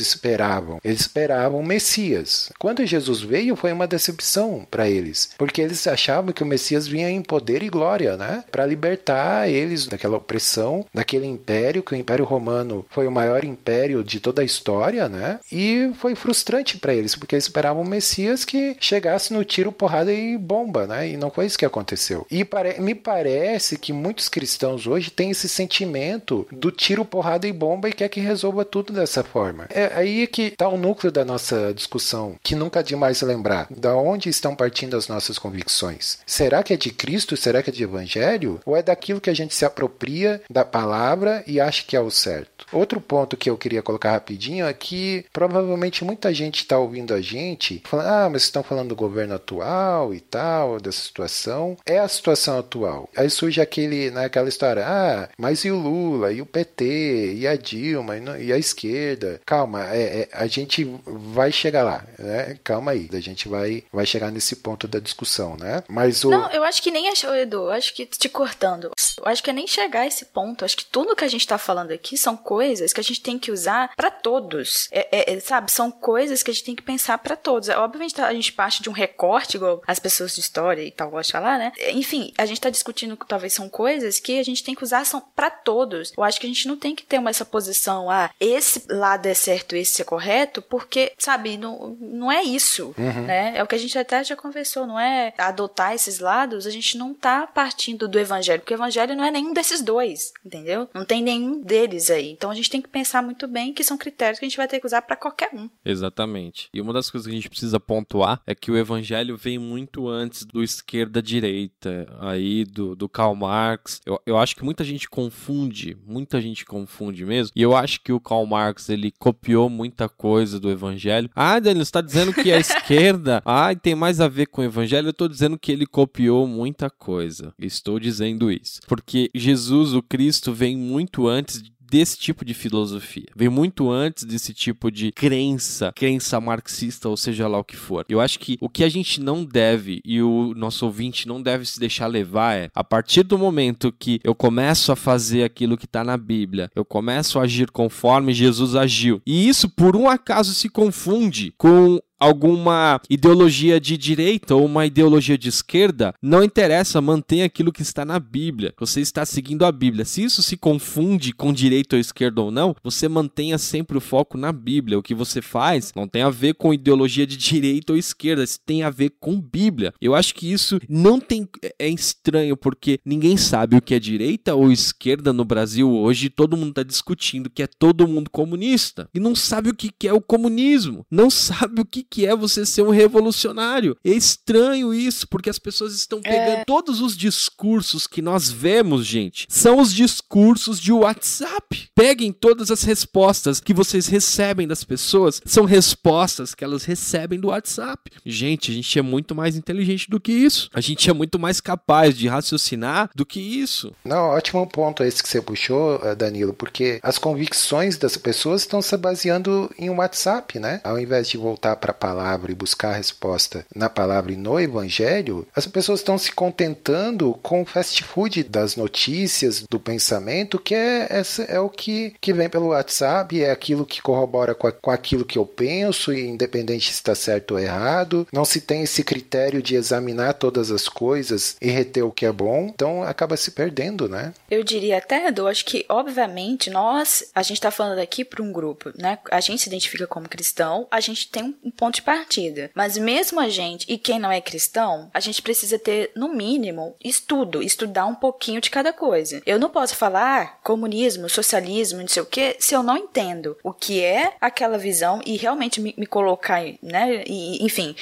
esperavam? Eles esperavam o Messias. Quando Jesus veio, foi uma decepção para eles, porque eles achavam que o Messias vinha em poder e glória, né? Para libertar eles daquela opressão, daquele império, que o Império Romano foi o maior império de toda a história, né? E foi frustrante para eles, porque eles esperavam um Messias que chegasse no tiro, porrada e bomba, né? E não foi isso que aconteceu. E me parece que muitos cristãos hoje têm esse sentimento do tiro, porrada e bomba e quer que resolva tudo dessa forma. É aí que está o núcleo da nossa discussão, que nunca é demais lembrar. Da onde estão partindo as nossas convicções? Será que é de Cristo? Será que é de Evangelho? Ou é daquilo que a gente se apropria da palavra e acha que é o certo? Outro ponto que eu queria colocar rapidinho é que provavelmente muita gente está ouvindo a gente falando, ah, mas estão falando do governo atual e tal, dessa situação. É a situação atual. Aí surge aquele, naquela né, história, ah, mas e o Lula, e o PT, e a Dilma, e a esquerda? Calma, é, é, a gente vai chegar lá, né? Calma aí, a gente vai, vai chegar nesse ponto da discussão, né? Mas o... Não, eu acho que nem achou, Edu, eu acho que te cortando. Eu acho que é nem chegar a esse ponto. Eu acho que tudo que a gente tá falando aqui são coisas que a gente tem que usar para todos. É, é, é, sabe? São coisas que a gente tem que pensar para todos. Obviamente a gente parte de um recorte, igual as pessoas de história e tal gostam falar, né? Enfim, a gente tá discutindo que talvez são coisas que a gente tem tem que usar são para todos. Eu acho que a gente não tem que ter uma essa posição, ah, esse lado é certo, esse é correto, porque, sabe, não, não é isso, né? É o que a gente até já conversou, não é adotar esses lados, a gente não tá partindo do evangelho, porque o evangelho não é nenhum desses dois, entendeu? Não tem nenhum deles aí. Então a gente tem que pensar muito bem que são critérios que a gente vai ter que usar para qualquer um. Exatamente. E uma das coisas que a gente precisa pontuar é que o evangelho vem muito antes do esquerda-direita, aí do, do Karl Marx. Eu, eu acho que muita gente confunde, muita gente confunde mesmo. E eu acho que o Karl Marx, ele copiou muita coisa do evangelho. Ah, Daniel, você tá dizendo que a esquerda, ah, tem mais a ver com o evangelho. Eu tô dizendo que ele copiou muita coisa. Estou dizendo isso. Porque Jesus, o Cristo, vem muito antes desse tipo de filosofia. Vem muito antes desse tipo de crença, crença marxista, ou seja lá o que for. Eu acho que o que a gente não deve e o nosso ouvinte não deve se deixar levar é, a partir do momento que eu começo a fazer aquilo que está na Bíblia, eu começo a agir conforme Jesus agiu. E isso por um acaso se confunde com alguma ideologia de direita ou uma ideologia de esquerda, não interessa, mantenha aquilo que está na Bíblia. Você está seguindo a Bíblia. Se isso se confunde com direita ou esquerda ou não, você mantenha sempre o foco na Bíblia. O que você faz não tem a ver com ideologia de direita ou esquerda, isso tem a ver com Bíblia. Eu acho que isso não tem é estranho porque ninguém sabe o que é direita ou esquerda no Brasil hoje, todo mundo está discutindo que é todo mundo comunista e não sabe o que é o comunismo, não sabe o que que é você ser um revolucionário. É estranho isso, porque as pessoas estão pegando todos os discursos que nós vemos, gente, são os discursos de WhatsApp. Peguem todas as respostas que vocês recebem das pessoas, são respostas que elas recebem do WhatsApp. Gente, a gente é muito mais inteligente do que isso. A gente é muito mais capaz de raciocinar do que isso. Não, ótimo ponto esse que você puxou, eh, Danilo, porque as convicções das pessoas estão se baseando em um WhatsApp, né? Ao invés de voltar para a palavra e buscar a resposta na palavra e no evangelho, as pessoas estão se contentando com o fast food das notícias, do pensamento, que é, é, é o que, que vem pelo WhatsApp, é aquilo que corrobora com, a, com aquilo que eu penso, independente se está certo ou errado. Não se tem esse critério de examinar todas as coisas e reter o que é bom, então acaba se perdendo, né? Eu diria até, Edu, acho que, obviamente, nós, a gente está falando aqui para um grupo, né? A gente se identifica como cristão, a gente tem um ponto de partida. Mas mesmo a gente, e quem não é cristão, a gente precisa ter, no mínimo, estudo, estudar um pouquinho de cada coisa. Eu não posso falar comunismo, socialismo, não sei o que, se eu não entendo o que é aquela visão e realmente me, me colocar, né? E, enfim,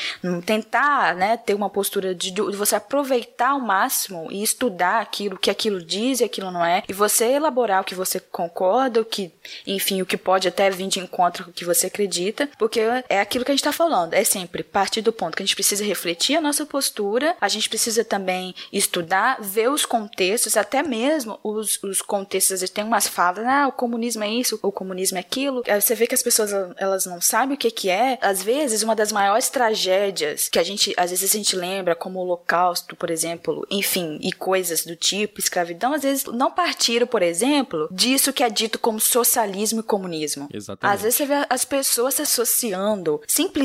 tentar, né, ter uma postura de, de você aproveitar ao máximo e estudar aquilo que aquilo diz e aquilo não é, e você elaborar o que você concorda, o que, enfim, o que pode até vir de encontro com o que você acredita, porque é aquilo que a gente está falando, é sempre partir do ponto que a gente precisa refletir a nossa postura, a gente precisa também estudar, ver os contextos, até mesmo os, os contextos, às vezes tem umas falas, ah, o comunismo é isso, o comunismo é aquilo, você vê que as pessoas, elas não sabem o que que é, às vezes uma das maiores tragédias que a gente, às vezes a gente lembra, como o holocausto, por exemplo, enfim, e coisas do tipo, escravidão, às vezes não partiram, por exemplo, disso que é dito como socialismo e comunismo. Exatamente. Às vezes você vê as pessoas se associando simplesmente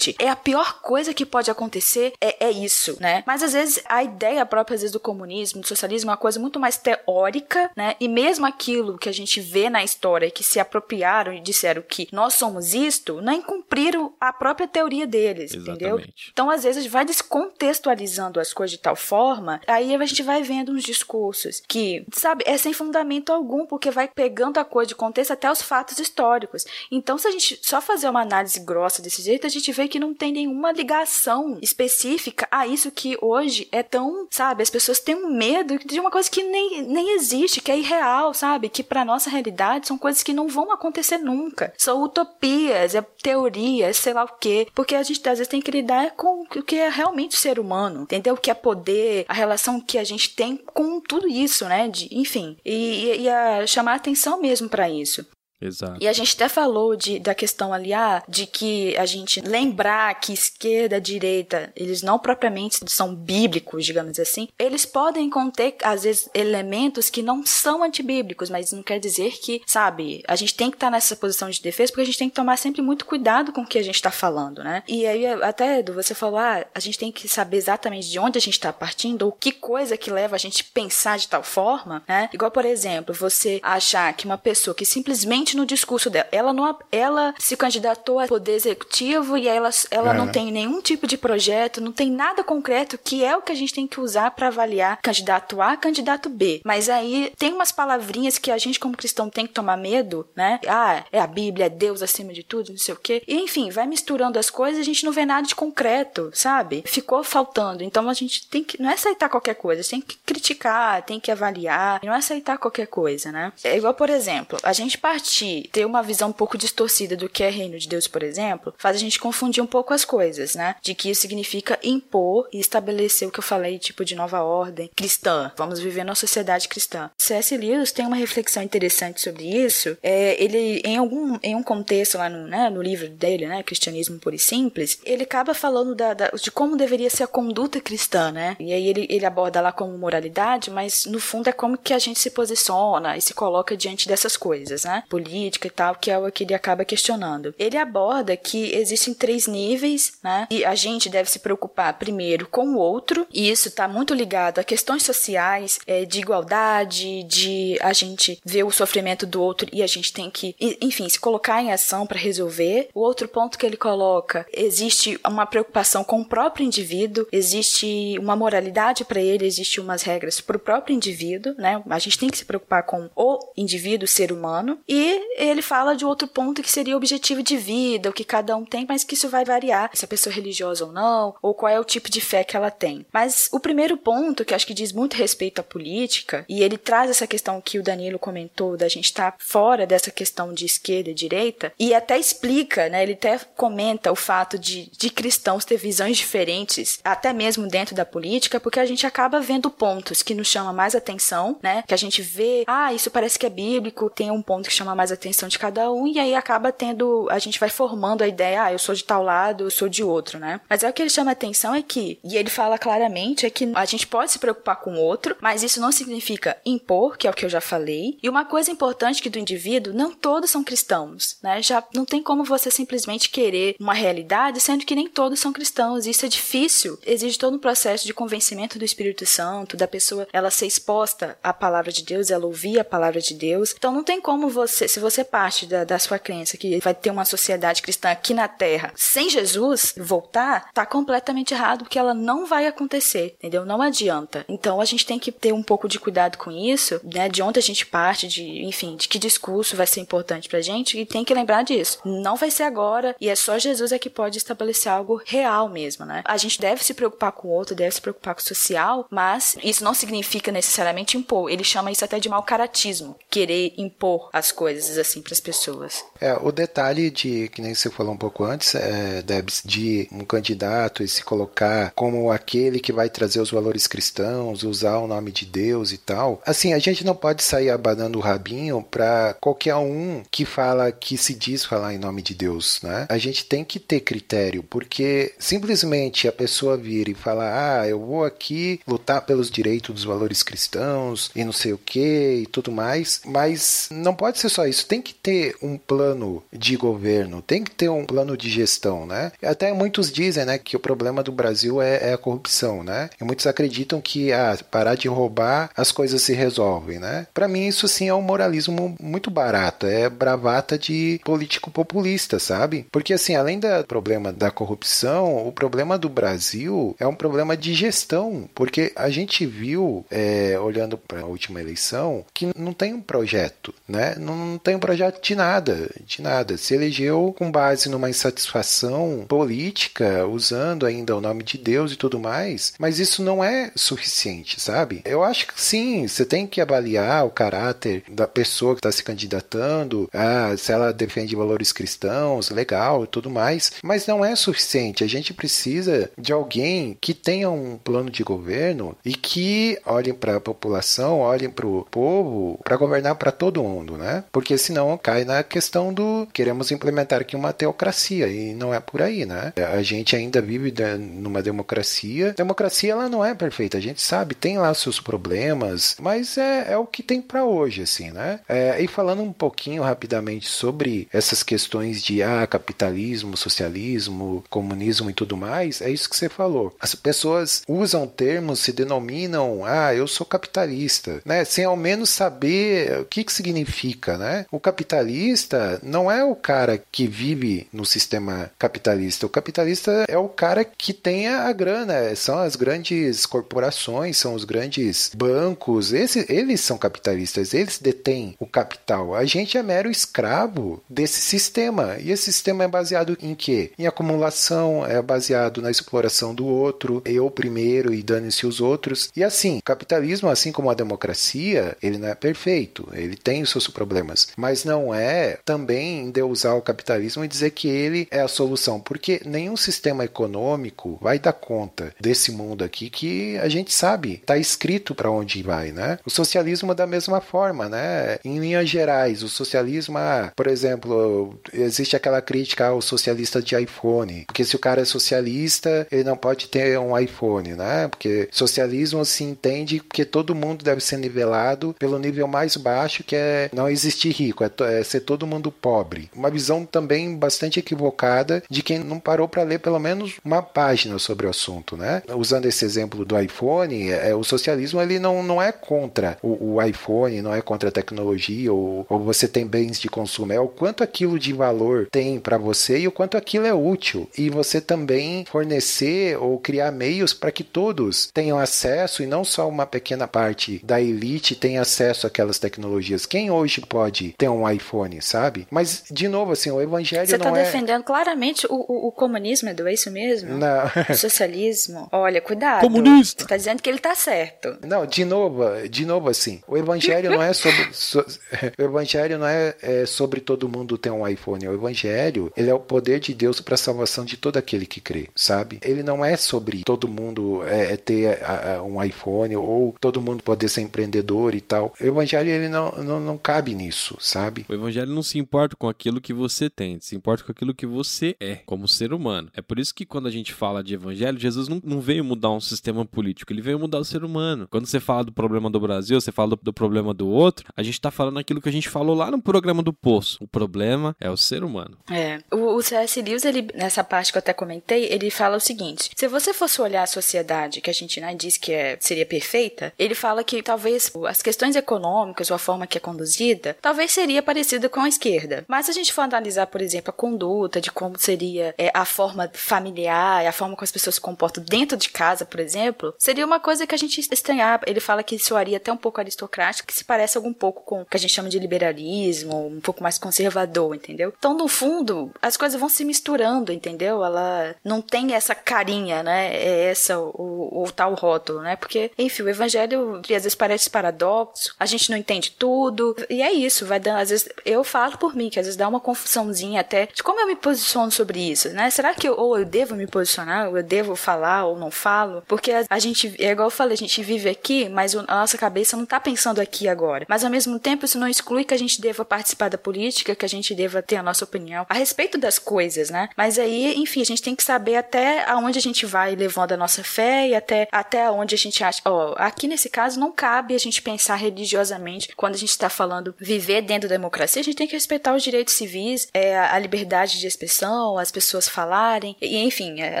é a pior coisa que pode acontecer é, é isso, né? Mas às vezes a ideia própria às vezes do comunismo, do socialismo é uma coisa muito mais teórica, né? E mesmo aquilo que a gente vê na história que se apropriaram e disseram que nós somos isto, nem cumpriram a própria teoria deles, entendeu? Exatamente. Então às vezes a gente vai descontextualizando as coisas de tal forma, aí a gente vai vendo uns discursos que, sabe, é sem fundamento algum, porque vai pegando a coisa de contexto até os fatos históricos. Então se a gente só fazer uma análise grossa desse jeito, a gente vê que não tem nenhuma ligação específica a isso que hoje é tão, sabe, as pessoas têm um medo de uma coisa que nem, nem existe, que é irreal, sabe? Que pra nossa realidade são coisas que não vão acontecer nunca. São utopias, é teorias, sei lá o quê. Porque a gente às vezes tem que lidar com o que é realmente ser humano, entendeu? O que é poder, a relação que a gente tem com tudo isso, né? De, enfim, e, e a chamar atenção mesmo para isso. Exato. E a gente até falou de, da questão ali, ah, de que a gente lembrar que esquerda, direita, eles não propriamente são bíblicos, digamos assim. Eles podem conter, às vezes, elementos que não são antibíblicos, mas não quer dizer que, sabe, a gente tem que estar nessa posição de defesa porque a gente tem que tomar sempre muito cuidado com o que a gente está falando, né? E aí, até, Edu, você falou, ah, a gente tem que saber exatamente de onde a gente está partindo ou que coisa que leva a gente pensar de tal forma, né? Igual, por exemplo, você achar que uma pessoa que simplesmente no discurso dela, ela não ela se candidatou a poder executivo e ela, ela É. não tem nenhum tipo de projeto, não tem nada concreto que é o que a gente tem que usar para avaliar candidato A, candidato B. Mas aí tem umas palavrinhas que a gente como cristão tem que tomar medo, né? Ah, é a Bíblia, é Deus acima de tudo, não sei o quê. E, enfim, vai misturando as coisas e a gente não vê nada de concreto, sabe? Ficou faltando. Então a gente tem que não é aceitar qualquer coisa, tem que criticar, tem que avaliar, não é aceitar qualquer coisa, né? É igual, por exemplo, a gente partir, ter uma visão um pouco distorcida do que é reino de Deus, por exemplo, faz a gente confundir um pouco as coisas, né? De que isso significa impor e estabelecer o que eu falei, tipo de nova ordem cristã. Vamos viver numa sociedade cristã. C.S. Lewis tem uma reflexão interessante sobre isso. É, ele, em algum em um contexto lá no, né, no livro dele, né, Cristianismo Puro e Simples, ele acaba falando da, da- de como deveria ser a conduta cristã, né? E aí ele, ele aborda lá como moralidade, mas no fundo é como que a gente se posiciona e se coloca diante dessas coisas, né? Política e tal, que é o que ele acaba questionando. Ele aborda que existem três níveis, né? E a gente deve se preocupar primeiro com o outro, e isso está muito ligado a questões sociais, é, de igualdade, de a gente ver o sofrimento do outro e a gente tem que, enfim, se colocar em ação para resolver. O outro ponto que ele coloca, existe uma preocupação com o próprio indivíduo, existe uma moralidade para ele, existe umas regras para o próprio indivíduo, né? A gente tem que se preocupar com o indivíduo, o ser humano. E ele fala de outro ponto que seria o objetivo de vida, o que cada um tem, mas que isso vai variar, se a pessoa é religiosa ou não, ou qual é o tipo de fé que ela tem. Mas o primeiro ponto, que acho que diz muito respeito à política, e ele traz essa questão que o Danilo comentou, da gente estar fora dessa questão de esquerda e direita, e até explica, né? Ele até comenta o fato de, de cristãos ter visões diferentes, até mesmo dentro da política, porque a gente acaba vendo pontos que nos chamam mais atenção, né? Que a gente vê, ah, isso parece que é bíblico, tem um ponto que chama mais atenção de cada um, e aí acaba tendo, a gente vai formando a ideia, ah, eu sou de tal lado, eu sou de outro, né? Mas é o que ele chama atenção é que, e ele fala claramente, é que a gente pode se preocupar com o outro, mas isso não significa impor, que é o que eu já falei. E uma coisa importante que do indivíduo, não todos são cristãos, né? Já não tem como você simplesmente querer uma realidade, sendo que nem todos são cristãos. Isso é difícil. Exige todo um processo de convencimento do Espírito Santo, da pessoa ela ser exposta à palavra de Deus, ela ouvir a palavra de Deus. Então não tem como você, se você parte da, da sua crença que vai ter uma sociedade cristã aqui na Terra sem Jesus voltar, tá completamente errado, porque ela não vai acontecer, entendeu? Não adianta. Então a gente tem que ter um pouco de cuidado com isso, né? De onde a gente parte, de, enfim, de que discurso vai ser importante pra gente, e tem que lembrar disso. Não vai ser agora, e é só Jesus é que pode estabelecer algo real mesmo, né? A gente deve se preocupar com o outro, deve se preocupar com o social, mas isso não significa necessariamente impor. Ele chama isso até de mau caratismo, querer impor as coisas assim pras pessoas. É, o detalhe de, que nem você falou um pouco antes, é, Debs, de um candidato e se colocar como aquele que vai trazer os valores cristãos, usar o nome de Deus e tal. Assim, a gente não pode sair abanando o rabinho para qualquer um que fala, que se diz falar em nome de Deus, né? A gente tem que ter critério, porque simplesmente a pessoa vir e falar, ah, eu vou aqui lutar pelos direitos dos valores cristãos e não sei o que e tudo mais, mas não pode ser só isso, tem que ter um plano de governo, tem que ter um plano de gestão, né? Até muitos dizem, né, que o problema do Brasil é, é a corrupção, né? E muitos acreditam que, ah, parar de roubar, as coisas se resolvem, né? Para mim isso sim é um moralismo muito barato, é bravata de político populista, sabe? Porque assim, além do problema da corrupção, o problema do Brasil é um problema de gestão, porque a gente viu, é, olhando para a última eleição, que não tem um projeto, né? Não, não tem um projeto de nada, de nada. Se elegeu com base numa insatisfação política, usando ainda o nome de Deus e tudo mais, mas isso não é suficiente, sabe? Eu acho que sim, você tem que avaliar o caráter da pessoa que está se candidatando, ah, se ela defende valores cristãos, legal e tudo mais, mas não é suficiente. A gente precisa de alguém que tenha um plano de governo e que olhem para a população, olhem para o povo, para governar para todo mundo, né? Porque porque senão cai na questão do queremos implementar aqui uma teocracia e não é por aí, né? A gente ainda vive numa democracia. Democracia ela não é perfeita, a gente sabe, tem lá seus problemas, mas é, é o que tem para hoje, assim, né? É, e falando um pouquinho rapidamente sobre essas questões de ah, capitalismo, socialismo, comunismo e tudo mais, é isso que você falou. As pessoas usam termos, se denominam, ah, eu sou capitalista, né? Sem ao menos saber o que, que significa, né? O capitalista não é o cara que vive no sistema capitalista. O capitalista é o cara que tem a grana, são as grandes corporações, são os grandes bancos, Esse, eles são capitalistas, eles detêm o capital. A gente é mero escravo desse sistema. E esse sistema é baseado em quê? Em acumulação, é baseado na exploração do outro, eu primeiro e dane-se os outros. E assim, o capitalismo, assim como a democracia, ele não é perfeito, ele tem os seus problemas, mas não é também usar o capitalismo e dizer que ele é a solução, porque nenhum sistema econômico vai dar conta desse mundo aqui que a gente sabe, está escrito para onde vai, né? O socialismo da mesma forma, né? Em linhas gerais, o socialismo, ah, por exemplo, existe aquela crítica ao socialista de iPhone, porque se o cara é socialista, ele não pode ter um iPhone, né? Porque socialismo se entende que todo mundo deve ser nivelado pelo nível mais baixo, que é não existir rico, é, é ser todo mundo pobre. Uma visão também bastante equivocada de quem não parou para ler pelo menos uma página sobre o assunto, né? Usando esse exemplo do iPhone, é, o socialismo ele não, não é contra o, o iPhone, não é contra a tecnologia ou, ou você tem bens de consumo, é o quanto aquilo de valor tem para você e o quanto aquilo é útil. E você também fornecer ou criar meios para que todos tenham acesso e não só uma pequena parte da elite tenha acesso àquelas tecnologias. Quem hoje pode ter um iPhone, sabe? Mas, de novo, assim, o evangelho Você não tá é... defendendo claramente o, o, o comunismo, Edu, é isso mesmo? Não. O socialismo? Olha, cuidado. Comunista. Você tá dizendo que ele tá certo. Não, de novo, de novo assim, o evangelho não é sobre so, o evangelho não é, é, sobre todo mundo ter um iPhone, o evangelho, ele é o poder de Deus para a salvação de todo aquele que crê, sabe? Ele não é sobre todo mundo é, é ter a, a, um iPhone ou todo mundo poder ser empreendedor e tal. O evangelho ele não, não, não cabe nisso, sabe? O evangelho não se importa com aquilo que você tem, se importa com aquilo que você é como ser humano. É por isso que quando a gente fala de evangelho, Jesus não, não veio mudar um sistema político, ele veio mudar o ser humano. Quando você fala do problema do Brasil, você fala do, do problema do outro, a gente tá falando aquilo que a gente falou lá no programa do Poço. O problema é o ser humano. É. O, o C.S. Lewis, ele, nessa parte que eu até comentei, ele fala o seguinte: se você fosse olhar a sociedade que a gente né, diz que é, seria perfeita, ele fala que talvez as questões econômicas ou a forma que é conduzida, talvez seria parecida com a esquerda. Mas se a gente for analisar, por exemplo, a conduta de como seria é, a forma familiar, a forma como as pessoas se comportam dentro de casa, por exemplo, seria uma coisa que a gente estranhar. Ele fala que soaria até um pouco aristocrático, que se parece algum pouco com o que a gente chama de liberalismo, um pouco mais conservador, entendeu? Então, no fundo, as coisas vão se misturando, entendeu? Ela não tem essa carinha, né? É essa o, o tal rótulo, né? Porque, enfim, o evangelho às vezes parece paradoxo, a gente não entende tudo, e é isso, vai dando, às vezes, eu falo por mim, que às vezes dá uma confusãozinha até de como eu me posiciono sobre isso, né? Será que eu, ou eu devo me posicionar, ou eu devo falar, ou não falo? Porque a, gente, é igual eu falei, a gente vive aqui, mas a nossa cabeça não tá pensando aqui agora. Mas ao mesmo tempo, isso não exclui que a gente deva participar da política, que a gente deva ter a nossa opinião a respeito das coisas, né? Mas aí, enfim, a gente tem que saber até aonde a gente vai levando a nossa fé e até, até onde a gente acha. Ó, aqui nesse caso não cabe a gente pensar religiosamente quando a gente está falando viver dentro da democracia, a gente tem que respeitar os direitos civis, é, a liberdade de expressão, as pessoas falarem, e enfim, a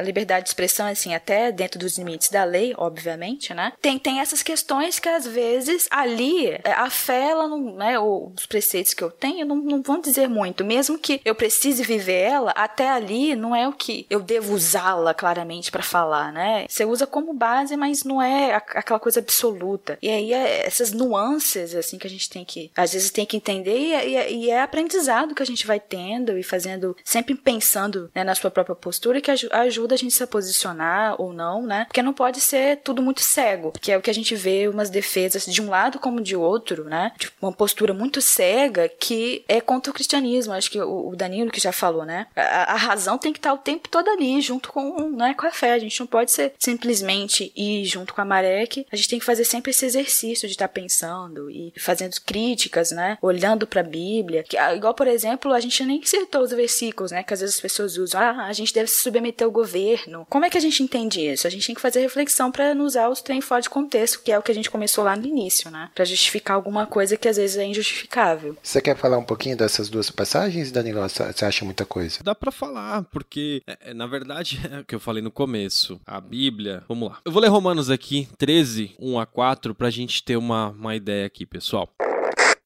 liberdade de expressão, assim, até dentro dos limites da lei, obviamente, né? Tem, tem essas questões que às vezes ali é, a fé, ela não, né, os preceitos que eu tenho não, não vão dizer muito, mesmo que eu precise viver ela, até ali não é o que eu devo usá-la claramente para falar, né? Você usa como base, mas não é aquela coisa absoluta. E aí é essas nuances assim que a gente tem que às vezes tem que entender e, e, e é aprendizado que a gente vai tendo e fazendo sempre pensando né, na sua própria postura que ajuda a gente a se posicionar ou não, né? Porque não pode ser tudo muito cego, que é o que a gente vê umas defesas de um lado como de outro, né? De uma postura muito cega que é contra o cristianismo. Acho que o, o Danilo que já falou, né? A, a, razão tem que estar o tempo todo ali, junto com, né, com a fé. A gente não pode ser simplesmente ir junto com a maré, que a gente tem que fazer sempre esse exercício de estar pensando e fazendo críticas, né? olhando para a Bíblia, que, ah, igual por exemplo, a gente nem citou os versículos, né, que às vezes as pessoas usam, ah, a gente deve se submeter ao governo. Como é que a gente entende isso? A gente tem que fazer reflexão para não usar os trem fora de contexto, que é o que a gente começou lá no início, né, para justificar alguma coisa que às vezes é injustificável. Você quer falar um pouquinho dessas duas passagens, Danilo? Você acha muita coisa? Dá pra falar, porque é, é, na verdade é o que eu falei no começo. A Bíblia. Vamos lá. Eu vou ler Romanos aqui, 13, 1 a 4, pra gente ter uma, uma ideia aqui, pessoal.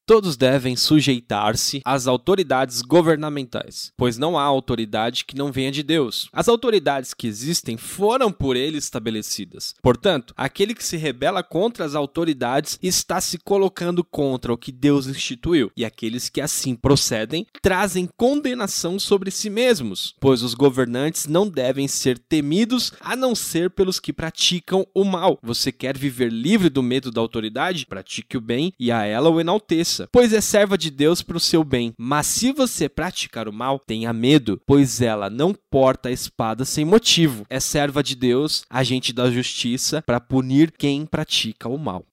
Todos devem sujeitar-se às autoridades governamentais, pois não há autoridade que não venha de Deus. As autoridades que existem foram por ele estabelecidas. Portanto, aquele que se rebela contra as autoridades está se colocando contra o que Deus instituiu, e aqueles que assim procedem trazem condenação sobre si mesmos, pois os governantes não devem ser temidos a não ser pelos que praticam o mal. Você quer viver livre do medo da autoridade? Pratique o bem e a ela o enalteça pois é serva de Deus para o seu bem. Mas se você praticar o mal, tenha medo, pois ela não porta a espada sem motivo. É serva de Deus, agente da justiça, para punir quem pratica o mal.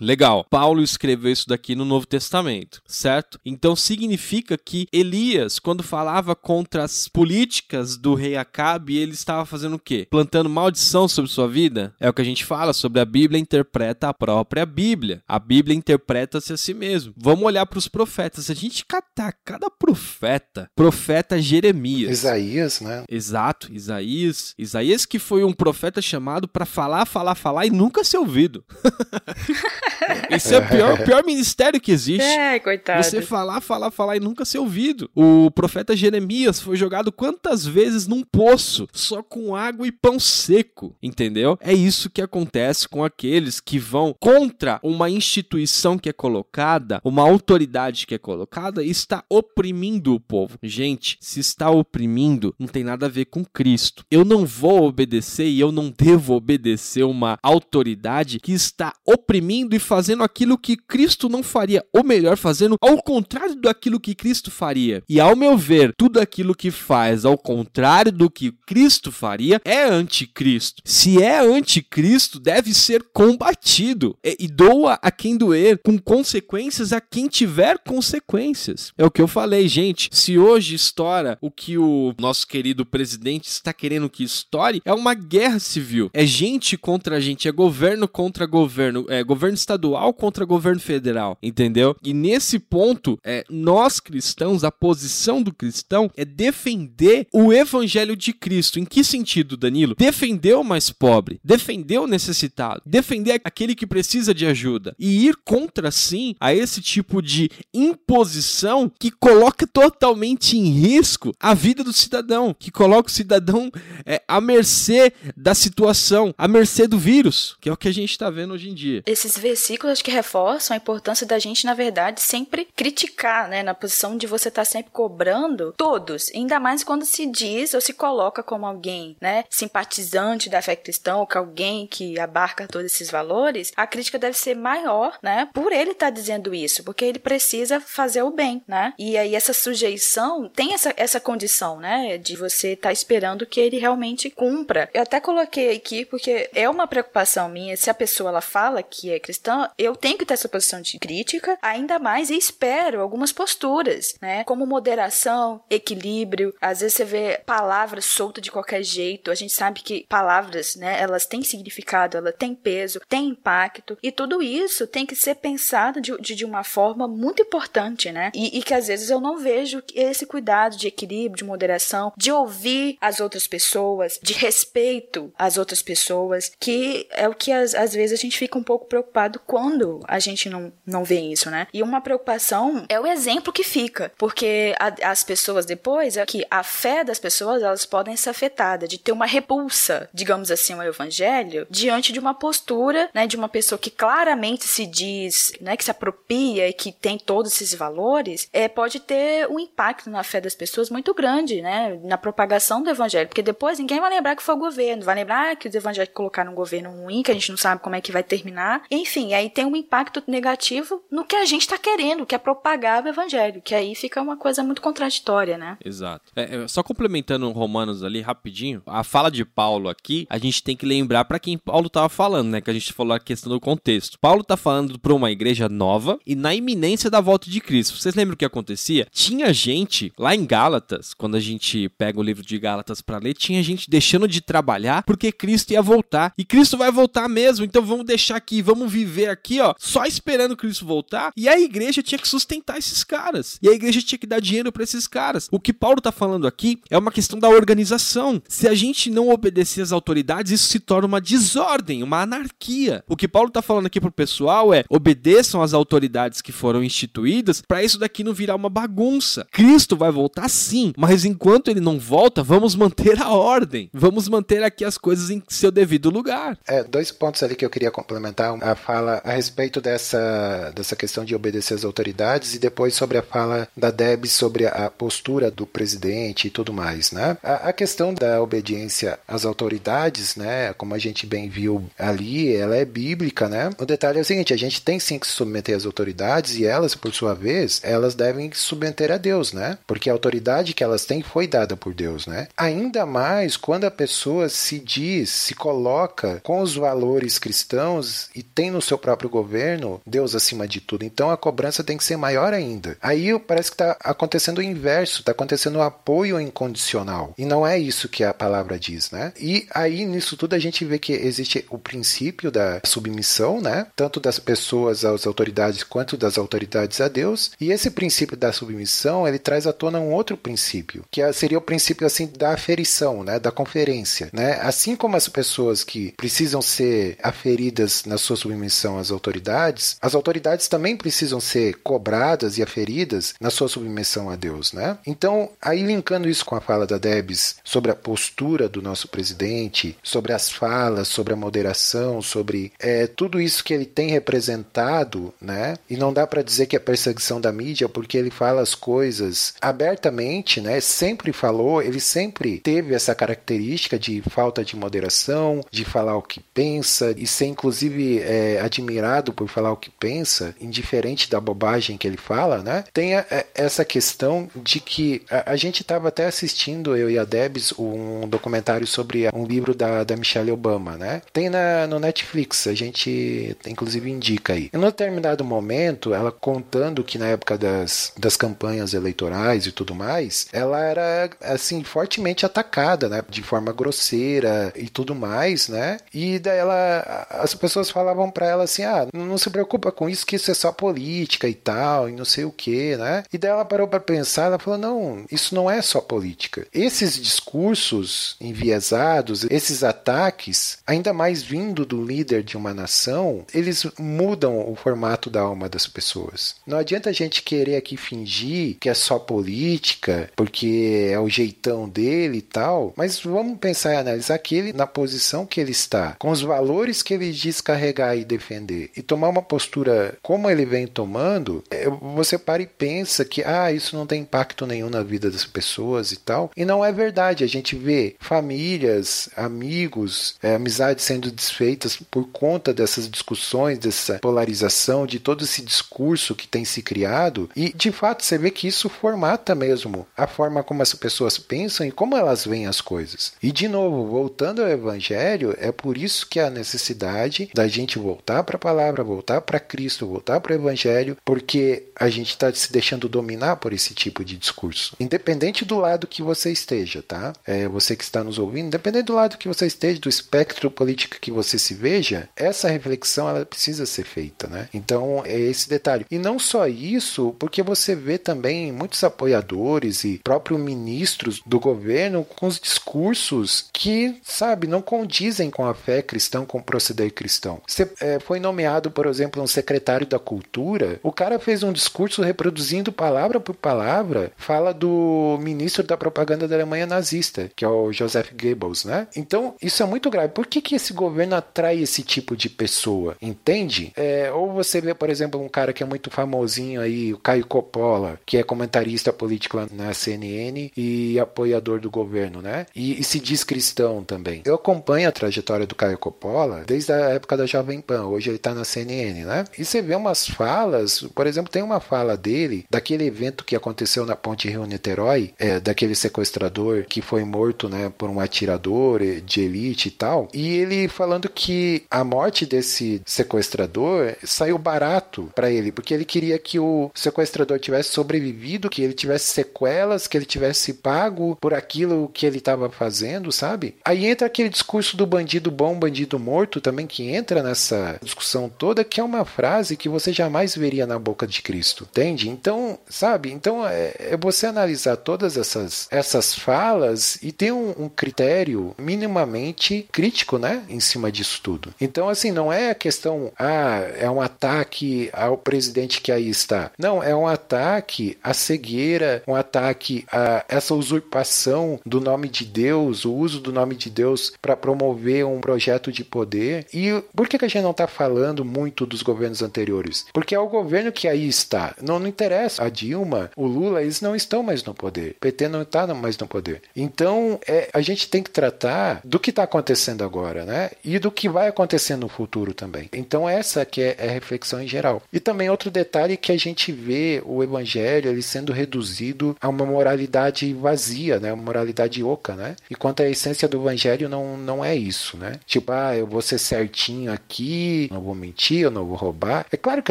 Legal. Paulo escreveu isso daqui no Novo Testamento, certo? Então significa que Elias, quando falava contra as políticas do rei Acabe, ele estava fazendo o quê? Plantando maldição sobre sua vida? É o que a gente fala sobre a Bíblia interpreta a própria Bíblia. A Bíblia interpreta-se a si mesmo. Vamos olhar para os profetas. A gente catar cada profeta, profeta Jeremias. Isaías, né? Exato, Isaías. Isaías que foi um profeta chamado para falar, falar, falar e nunca ser ouvido. Esse é o pior, pior ministério que existe. É, coitado. Você falar, falar, falar e nunca ser ouvido. O profeta Jeremias foi jogado quantas vezes num poço, só com água e pão seco, entendeu? É isso que acontece com aqueles que vão contra uma instituição que é colocada, uma autoridade que é colocada e está oprimindo o povo. Gente, se está oprimindo, não tem nada a ver com Cristo. Eu não vou obedecer e eu não devo obedecer uma autoridade que está oprimindo e fazendo aquilo que Cristo não faria, ou melhor, fazendo ao contrário daquilo que Cristo faria. E ao meu ver, tudo aquilo que faz ao contrário do que Cristo faria é anticristo. Se é anticristo, deve ser combatido e doa a quem doer, com consequências a quem tiver consequências. É o que eu falei, gente. Se hoje estoura o que o nosso querido presidente está querendo que estoure, é uma guerra civil. É gente contra gente, é governo contra governo, é governo estadual contra governo federal, entendeu? E nesse ponto, é, nós cristãos, a posição do cristão é defender o evangelho de Cristo. Em que sentido, Danilo? Defender o mais pobre, defender o necessitado, defender aquele que precisa de ajuda e ir contra, sim, a esse tipo de imposição que coloca totalmente em risco a vida do cidadão, que coloca o cidadão é, à mercê da situação, à mercê do vírus, que é o que a gente está vendo hoje em dia. Esses versículos que reforçam a importância da gente, na verdade, sempre criticar, né? Na posição de você estar tá sempre cobrando todos, ainda mais quando se diz ou se coloca como alguém, né? Simpatizante da fé cristã, ou que alguém que abarca todos esses valores, a crítica deve ser maior, né? Por ele estar tá dizendo isso, porque ele precisa fazer o bem, né? E aí essa sujeição tem essa, essa condição, né? De você estar tá esperando que ele realmente cumpra. Eu até coloquei aqui porque é uma preocupação minha se a pessoa ela fala que é cristã, eu tenho que ter essa posição de crítica, ainda mais e espero algumas posturas, né? Como moderação, equilíbrio. Às vezes você vê palavras soltas de qualquer jeito. A gente sabe que palavras, né? Elas têm significado, elas têm peso, têm impacto e tudo isso tem que ser pensado de, de, de uma forma muito importante, né? E, e que às vezes eu não vejo esse cuidado de equilíbrio, de moderação, de ouvir as outras pessoas, de respeito às outras pessoas, que é o que às, às vezes a gente fica um pouco preocupado quando a gente não, não vê isso, né? E uma preocupação é o exemplo que fica, porque a, as pessoas depois, é que a fé das pessoas, elas podem ser afetadas, de ter uma repulsa, digamos assim, ao evangelho, diante de uma postura, né, de uma pessoa que claramente se diz, né, que se apropria e que tem todos esses valores, é, pode ter um impacto na fé das pessoas muito grande, né, na propagação do evangelho, porque depois ninguém vai lembrar que foi o governo, vai lembrar que os evangélicos colocaram um governo ruim, que a gente não sabe como é que vai terminar, enfim, assim, aí tem um impacto negativo no que a gente está querendo, que é propagar o evangelho, que aí fica uma coisa muito contraditória, né? Exato. É, é, só complementando Romanos ali rapidinho, a fala de Paulo aqui, a gente tem que lembrar para quem Paulo estava falando, né? Que a gente falou a questão do contexto. Paulo tá falando para uma igreja nova e na iminência da volta de Cristo. Vocês lembram o que acontecia? Tinha gente lá em Gálatas, quando a gente pega o livro de Gálatas para ler, tinha gente deixando de trabalhar porque Cristo ia voltar. E Cristo vai voltar mesmo, então vamos deixar aqui, vamos viver aqui, ó, só esperando Cristo voltar. E a igreja tinha que sustentar esses caras. E a igreja tinha que dar dinheiro para esses caras. O que Paulo tá falando aqui é uma questão da organização. Se a gente não obedecer às autoridades, isso se torna uma desordem, uma anarquia. O que Paulo tá falando aqui pro pessoal é: obedeçam às autoridades que foram instituídas para isso daqui não virar uma bagunça. Cristo vai voltar sim, mas enquanto ele não volta, vamos manter a ordem. Vamos manter aqui as coisas em seu devido lugar. É, dois pontos ali que eu queria complementar. A fala a respeito dessa, dessa questão de obedecer às autoridades e depois sobre a fala da Deb sobre a postura do presidente e tudo mais, né? A, a questão da obediência às autoridades, né, como a gente bem viu ali, ela é bíblica, né? O detalhe é o seguinte, a gente tem sim que se submeter às autoridades e elas, por sua vez, elas devem se submeter a Deus, né? Porque a autoridade que elas têm foi dada por Deus, né? Ainda mais quando a pessoa se diz, se coloca com os valores cristãos e tem no seu próprio governo Deus acima de tudo. Então a cobrança tem que ser maior ainda. Aí parece que está acontecendo o inverso, está acontecendo o apoio incondicional. E não é isso que a palavra diz, né? E aí nisso tudo a gente vê que existe o princípio da submissão, né? Tanto das pessoas às autoridades quanto das autoridades a Deus. E esse princípio da submissão, ele traz à tona um outro princípio, que seria o princípio assim da aferição, né? Da conferência, né? Assim como as pessoas que precisam ser aferidas na sua submissão às autoridades, as autoridades também precisam ser cobradas e aferidas na sua submissão a Deus, né? Então, aí linkando isso com a fala da Debs sobre a postura do nosso presidente, sobre as falas, sobre a moderação, sobre é, tudo isso que ele tem representado, né? E não dá para dizer que é perseguição da mídia, porque ele fala as coisas abertamente, né? Sempre falou, ele sempre teve essa característica de falta de moderação, de falar o que pensa e ser inclusive é, admirado por falar o que pensa, indiferente da bobagem que ele fala, né? Tem a, a, essa questão de que a, a gente estava até assistindo, eu e a Debs, um documentário sobre um livro da, da Michelle Obama, né? Tem na, no Netflix, a gente inclusive indica aí. Em um determinado momento, ela contando que na época das, das campanhas eleitorais e tudo mais, ela era assim fortemente atacada, né? De forma grosseira e tudo mais, né? E daí ela, as pessoas falavam para ela assim, ah, não se preocupa com isso, que isso é só política e tal, e não sei o que, né? E daí ela parou para pensar, ela falou, não, isso não é só política. Esses discursos enviesados, esses ataques, ainda mais vindo do líder de uma nação, eles mudam o formato da alma das pessoas. Não adianta a gente querer aqui fingir que é só política, porque é o jeitão dele e tal, mas vamos pensar e analisar aquele na posição que ele está, com os valores que ele diz carregar e defender, e tomar uma postura como ele vem tomando, é, você para e pensa que ah, isso não tem impacto nenhum na vida das pessoas e tal. E não é verdade. A gente vê famílias, amigos, é, amizades sendo desfeitas por conta dessas discussões, dessa polarização, de todo esse discurso que tem se criado. E de fato você vê que isso formata mesmo a forma como as pessoas pensam e como elas veem as coisas. E de novo, voltando ao evangelho, é por isso que a necessidade da gente voltar para a palavra, voltar para Cristo, voltar para o evangelho, porque a gente está se deixando dominar por esse tipo de discurso. Independente do lado que você esteja, tá? É, você que está nos ouvindo, independente do lado que você esteja, do espectro político que você se veja, essa reflexão ela precisa ser feita, né? Então é esse detalhe. E não só isso, porque você vê também muitos apoiadores e próprios ministros do governo com os discursos que, sabe, não condizem com a fé cristã, com o proceder cristão. Você é, foi nomeado, por exemplo, um secretário da cultura, o cara fez um discurso reproduzindo palavra por palavra, fala do ministro da propaganda da Alemanha nazista, que é o Joseph Goebbels, né? Então, isso é muito grave. Por que, que esse governo atrai esse tipo de pessoa? Entende? É, ou você vê, por exemplo, um cara que é muito famosinho aí, o Caio Coppola, que é comentarista político lá na CNN e apoiador do governo, né? E, e se diz cristão também. Eu acompanho a trajetória do Caio Coppola desde a época da Jovem Pan, hoje ele tá na CNN, né? E você vê umas falas, por exemplo, tem uma fala dele daquele evento que aconteceu na Ponte Rio-Niterói, é, daquele sequestrador que foi morto, né, por um atirador de elite e tal, e ele falando que a morte desse sequestrador saiu barato para ele, porque ele queria que o sequestrador tivesse sobrevivido, que ele tivesse sequelas, que ele tivesse pago por aquilo que ele estava fazendo, sabe? Aí entra aquele discurso do bandido bom, bandido morto também que entra nessa discussão toda, que é uma frase que você jamais veria na boca de Cristo, entende? Então, sabe? Então é, é você analisar todas essas, essas falas e ter um, um critério minimamente crítico, né? Em cima disso tudo. Então, assim, não é a questão, ah, é um ataque ao presidente que aí está. Não, é um ataque à cegueira, um ataque a essa usurpação do nome de Deus, o uso do nome de Deus para promover um projeto de poder. E por que, que a gente não está falando muito dos governos anteriores? Porque é o governo que aí está. Não, não interessa. A Dilma, o Lula, eles não estão mais no poder. O PT não está mais no poder. Então, é, a gente tem que tratar do que está acontecendo agora, né? E do que vai acontecer no futuro também. Então, essa que é, é a reflexão em geral. E também outro detalhe que a gente vê o evangelho ele sendo reduzido a uma moralidade vazia, né? Uma moralidade oca, né? Enquanto a essência do evangelho não, não é isso, né? Tipo, ah, eu vou ser certinho aqui, não vou mentir, eu não vou roubar. É claro que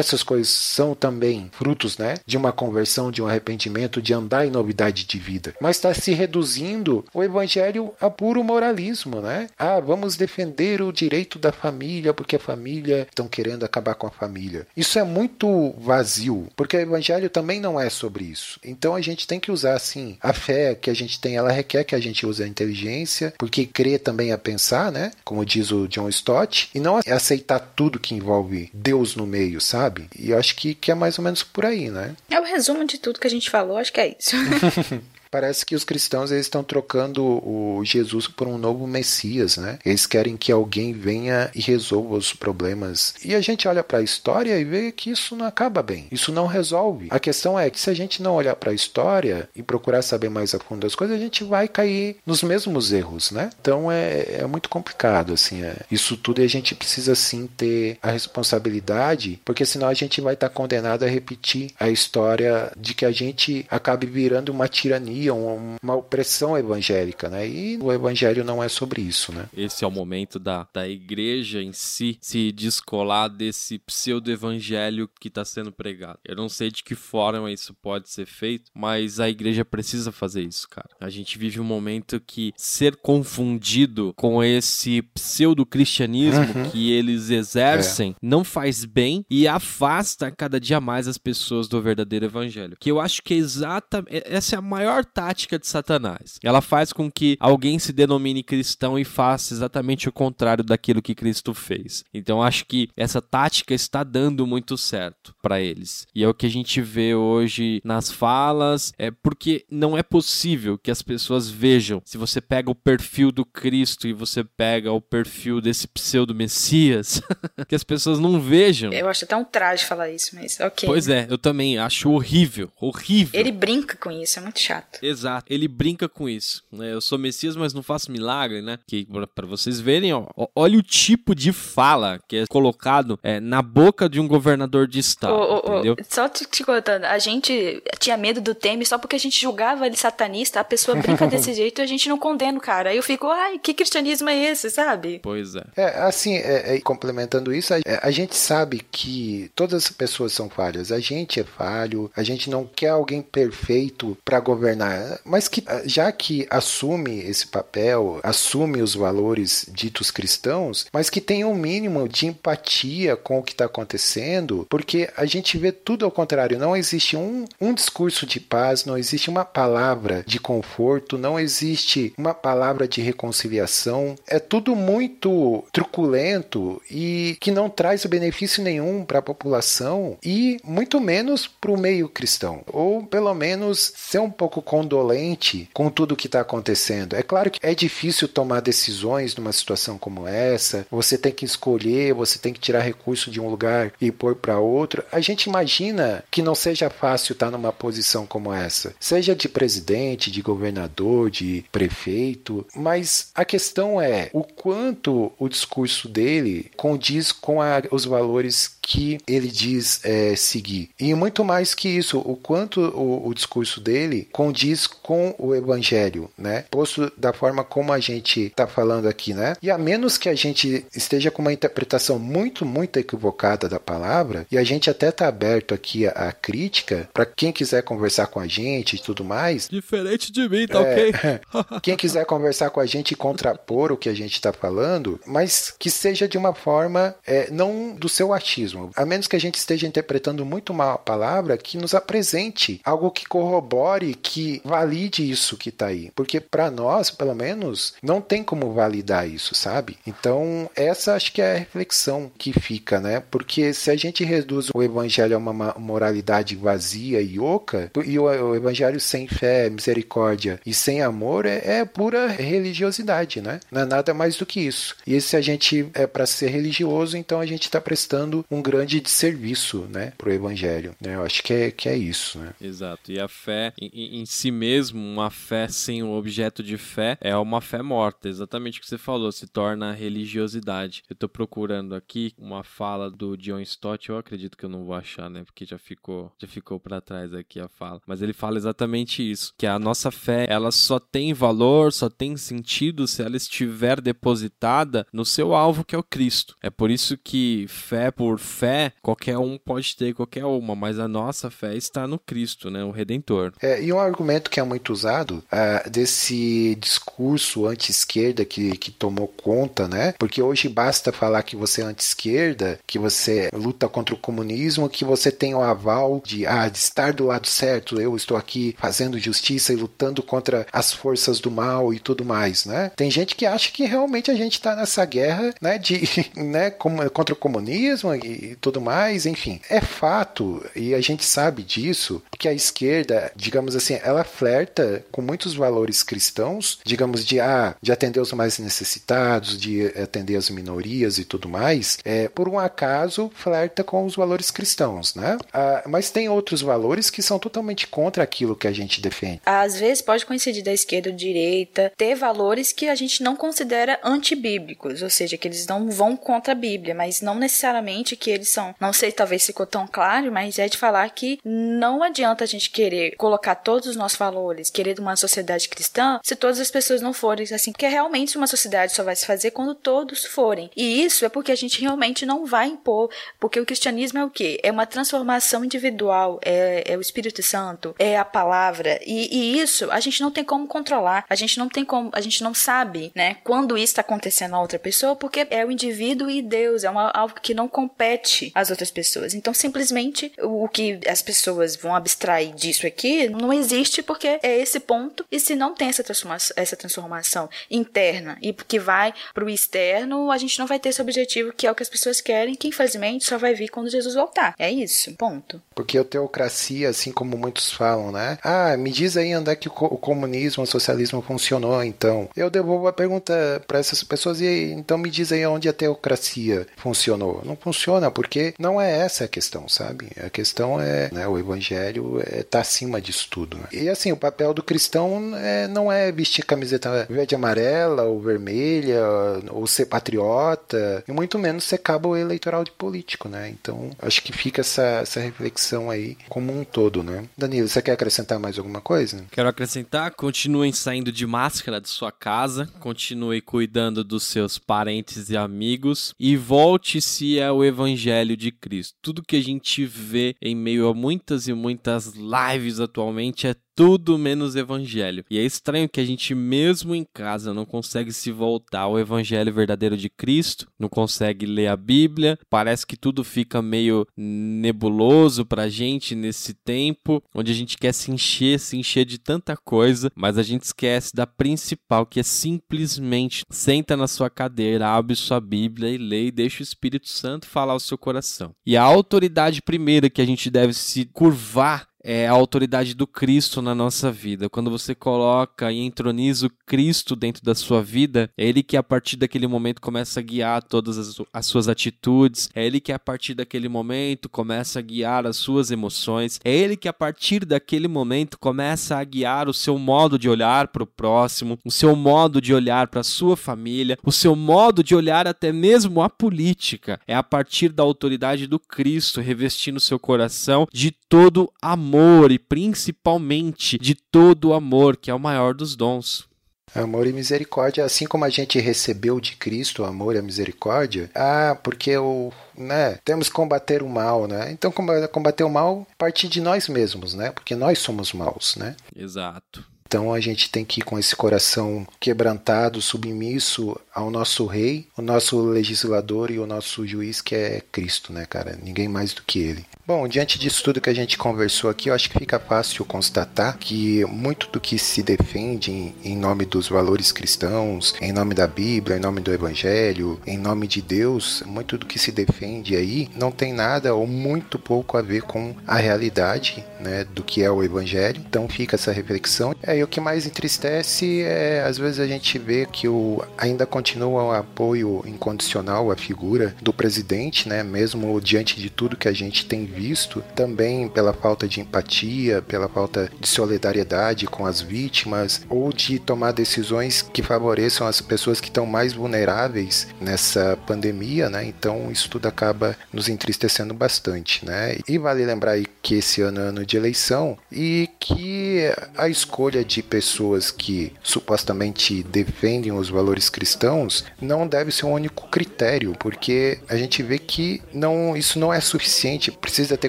essas coisas são também frutos, né? De uma conversão, de um arrependimento, de andar em novidade de vida. Mas está se reduzindo o evangelho a puro moralismo, né? Ah, vamos defender o direito da família porque a família estão querendo acabar com a família. Isso é muito vazio, porque o evangelho também não é sobre isso. Então a gente tem que usar assim a fé que a gente tem, ela requer que a gente use a inteligência, porque crer também é pensar, né? Como diz o John Stott, e não aceitar tudo que envolve Deus no meio, sabe? E eu acho que, que é mais ou menos por aí, né? É o resumo de tudo que a gente falou, acho que é isso. Parece que os cristãos eles estão trocando o Jesus por um novo Messias, né? Eles querem que alguém venha e resolva os problemas. E a gente olha para a história e vê que isso não acaba bem. Isso não resolve. A questão é que se a gente não olhar para a história e procurar saber mais a fundo as coisas, a gente vai cair nos mesmos erros, né? Então é, é muito complicado, assim. É. Isso tudo e a gente precisa sim ter a responsabilidade, porque senão a gente vai estar tá condenado a repetir a história de que a gente acabe virando uma tirania uma opressão evangélica, né? E o evangelho não é sobre isso, né? Esse é o momento da, da igreja em si se descolar desse pseudo-evangelho que está sendo pregado. Eu não sei de que forma isso pode ser feito, mas a igreja precisa fazer isso, cara. A gente vive um momento que ser confundido com esse pseudo-cristianismo uhum. que eles exercem é. não faz bem e afasta cada dia mais as pessoas do verdadeiro evangelho. Que eu acho que é exatamente essa é a maior tática de Satanás. Ela faz com que alguém se denomine cristão e faça exatamente o contrário daquilo que Cristo fez. Então acho que essa tática está dando muito certo para eles. E é o que a gente vê hoje nas falas, é porque não é possível que as pessoas vejam. Se você pega o perfil do Cristo e você pega o perfil desse pseudo Messias, que as pessoas não vejam. Eu acho até um traje falar isso, mas ok. Pois é, eu também acho horrível, horrível. Ele brinca com isso, é muito chato. Exato. Ele brinca com isso. Né? Eu sou Messias, mas não faço milagre, né? Que para vocês verem, ó, olha o tipo de fala que é colocado é, na boca de um governador de estado, oh, oh, entendeu? Oh, só te, te contando, a gente tinha medo do Temer só porque a gente julgava ele satanista, a pessoa brinca desse jeito e a gente não condena o cara. Aí eu fico, ai, que cristianismo é esse, sabe? Pois é. É, assim, é, é, complementando isso, a, a gente sabe que todas as pessoas são falhas. A gente é falho, a gente não quer alguém perfeito para governar mas que já que assume esse papel, assume os valores ditos cristãos, mas que tem um mínimo de empatia com o que está acontecendo, porque a gente vê tudo ao contrário. Não existe um, um discurso de paz, não existe uma palavra de conforto, não existe uma palavra de reconciliação. É tudo muito truculento e que não traz benefício nenhum para a população e muito menos para o meio cristão, ou pelo menos ser um pouco condolente com tudo que está acontecendo. É claro que é difícil tomar decisões numa situação como essa. Você tem que escolher, você tem que tirar recurso de um lugar e pôr para outro. A gente imagina que não seja fácil estar numa posição como essa, seja de presidente, de governador, de prefeito, mas a questão é o quanto o discurso dele condiz com a, os valores que ele diz é, seguir. E muito mais que isso, o quanto o, o, discurso dele condiz com o evangelho, né? Posto da forma como a gente está falando aqui, né? E a menos que a gente esteja com uma interpretação muito, muito equivocada da palavra, e a gente até está aberto aqui à, crítica, para quem quiser conversar com a gente e tudo mais. Diferente de mim, tá é, ok? quem quiser conversar com a gente e contrapor o que a gente está falando, mas que seja de uma forma é, não do seu achismo, a menos que a gente esteja interpretando muito mal a palavra, que nos apresente algo que corrobore, que valide isso que está aí, porque para nós, pelo menos, não tem como validar isso, sabe? Então essa acho que é a reflexão que fica, né? Porque se a gente reduz o evangelho a uma moralidade vazia e oca, e o evangelho sem fé, misericórdia e sem amor é, é pura religiosidade, né? Não é nada mais do que isso. E se a gente é para ser religioso, então a gente está prestando um grande desserviço, né, pro evangelho. Né? Eu acho que é, que é isso, né? Exato. E a fé em, em si mesmo, uma fé sem um objeto de fé, é uma fé morta. Exatamente o que você falou, se torna religiosidade. Eu tô procurando aqui uma fala do John Stott, eu acredito que eu não vou achar, né, porque já ficou, já ficou para trás aqui a fala. Mas ele fala exatamente isso, que a nossa fé, ela só tem valor, só tem sentido se ela estiver depositada no seu alvo que é o Cristo. É por isso que fé por fé, qualquer um pode ter qualquer uma, mas a nossa fé está no Cristo, né, o Redentor. É, e um argumento que é muito usado uh, desse discurso anti-esquerda que, que tomou conta, né? Porque hoje basta falar que você é anti-esquerda, que você luta contra o comunismo, que você tem o aval de, ah, de estar do lado certo, eu estou aqui fazendo justiça e lutando contra as forças do mal e tudo mais, né? Tem gente que acha que realmente a gente está nessa guerra, né, de, né, contra o comunismo e, e tudo mais, enfim. É fato, e a gente sabe disso, que a esquerda, digamos assim, ela flerta com muitos valores cristãos, digamos, de, ah, de atender os mais necessitados, de atender as minorias e tudo mais, é, por um acaso flerta com os valores cristãos, né? Ah, mas tem outros valores que são totalmente contra aquilo que a gente defende. Às vezes pode coincidir da esquerda ou direita, ter valores que a gente não considera antibíblicos, ou seja, que eles não vão contra a Bíblia, mas não necessariamente que eles são, não sei, talvez ficou tão claro, mas é de falar que não adianta a gente querer colocar todos os nossos valores, querer uma sociedade cristã, se todas as pessoas não forem assim, porque realmente uma sociedade só vai se fazer quando todos forem. E isso é porque a gente realmente não vai impor, porque o cristianismo é o quê? É uma transformação individual, é, é o Espírito Santo, é a palavra, e, e, isso a gente não tem como controlar, a gente não tem como, a gente não sabe, né, quando isso está acontecendo a outra pessoa, porque é o indivíduo e Deus, é uma, algo que não compete as outras pessoas. Então, simplesmente, o que as pessoas vão abstrair disso aqui não existe porque é esse ponto. E se não tem essa transformação, essa transformação interna e que vai para o externo, a gente não vai ter esse objetivo que é o que as pessoas querem, que infelizmente só vai vir quando Jesus voltar. É isso, ponto. Porque a teocracia, assim como muitos falam, né? Ah, me diz aí onde é que o comunismo, o socialismo funcionou, então. Eu devolvo a pergunta para essas pessoas e então me diz aí onde a teocracia funcionou. Não funciona porque não é essa a questão, sabe? A questão é, né, o evangelho está é, tá acima disso tudo. Né? E assim, o papel do cristão é, não é vestir camiseta verde amarela ou vermelha, ou ser patriota, e muito menos ser cabo eleitoral de político, né? Então, acho que fica essa, essa reflexão aí como um todo, né? Danilo, você quer acrescentar mais alguma coisa? Quero acrescentar, continuem saindo de máscara de sua casa, continue cuidando dos seus parentes e amigos, e volte se é o evangelho Evangelho de Cristo. Tudo que a gente vê em meio a muitas e muitas lives atualmente é tudo menos evangelho. E é estranho que a gente, mesmo em casa, não consegue se voltar ao evangelho verdadeiro de Cristo, não consegue ler a Bíblia, parece que tudo fica meio nebuloso pra gente nesse tempo, onde a gente quer se encher, se encher de tanta coisa, mas a gente esquece da principal, que é simplesmente senta na sua cadeira, abre sua Bíblia e lê e deixa o Espírito Santo falar ao seu coração. E a autoridade primeira que a gente deve se curvar é a autoridade do Cristo na nossa vida. Quando você coloca e entroniza o Cristo dentro da sua vida, é Ele que a partir daquele momento começa a guiar todas as, as suas atitudes, é Ele que a partir daquele momento começa a guiar as suas emoções, é Ele que a partir daquele momento começa a guiar o seu modo de olhar para o próximo, o seu modo de olhar para a sua família, o seu modo de olhar até mesmo a política. É a partir da autoridade do Cristo revestindo seu coração de todo amor e principalmente de todo amor, que é o maior dos dons. Amor e misericórdia, assim como a gente recebeu de Cristo o amor e a misericórdia, ah, porque o, né, temos que combater o mal, né? Então combater o mal a partir de nós mesmos, né? Porque nós somos maus, né? Exato. Então a gente tem que ir com esse coração quebrantado, submisso ao nosso rei, o nosso legislador e o nosso juiz que é Cristo, né, cara? Ninguém mais do que ele. Bom, diante disso tudo que a gente conversou aqui, eu acho que fica fácil constatar que muito do que se defende em nome dos valores cristãos, em nome da Bíblia, em nome do Evangelho, em nome de Deus, muito do que se defende aí não tem nada ou muito pouco a ver com a realidade né, do que é o Evangelho. Então fica essa reflexão. É, e o que mais entristece é, às vezes, a gente vê que o, ainda continua o apoio incondicional à figura do presidente, né, mesmo diante de tudo que a gente tem visto, também pela falta de empatia, pela falta de solidariedade com as vítimas, ou de tomar decisões que favoreçam as pessoas que estão mais vulneráveis nessa pandemia, né? Então isso tudo acaba nos entristecendo bastante, né? E vale lembrar aí que esse ano é ano de eleição e que a escolha de pessoas que supostamente defendem os valores cristãos não deve ser um único critério, porque a gente vê que não isso não é suficiente, precisa precisa ter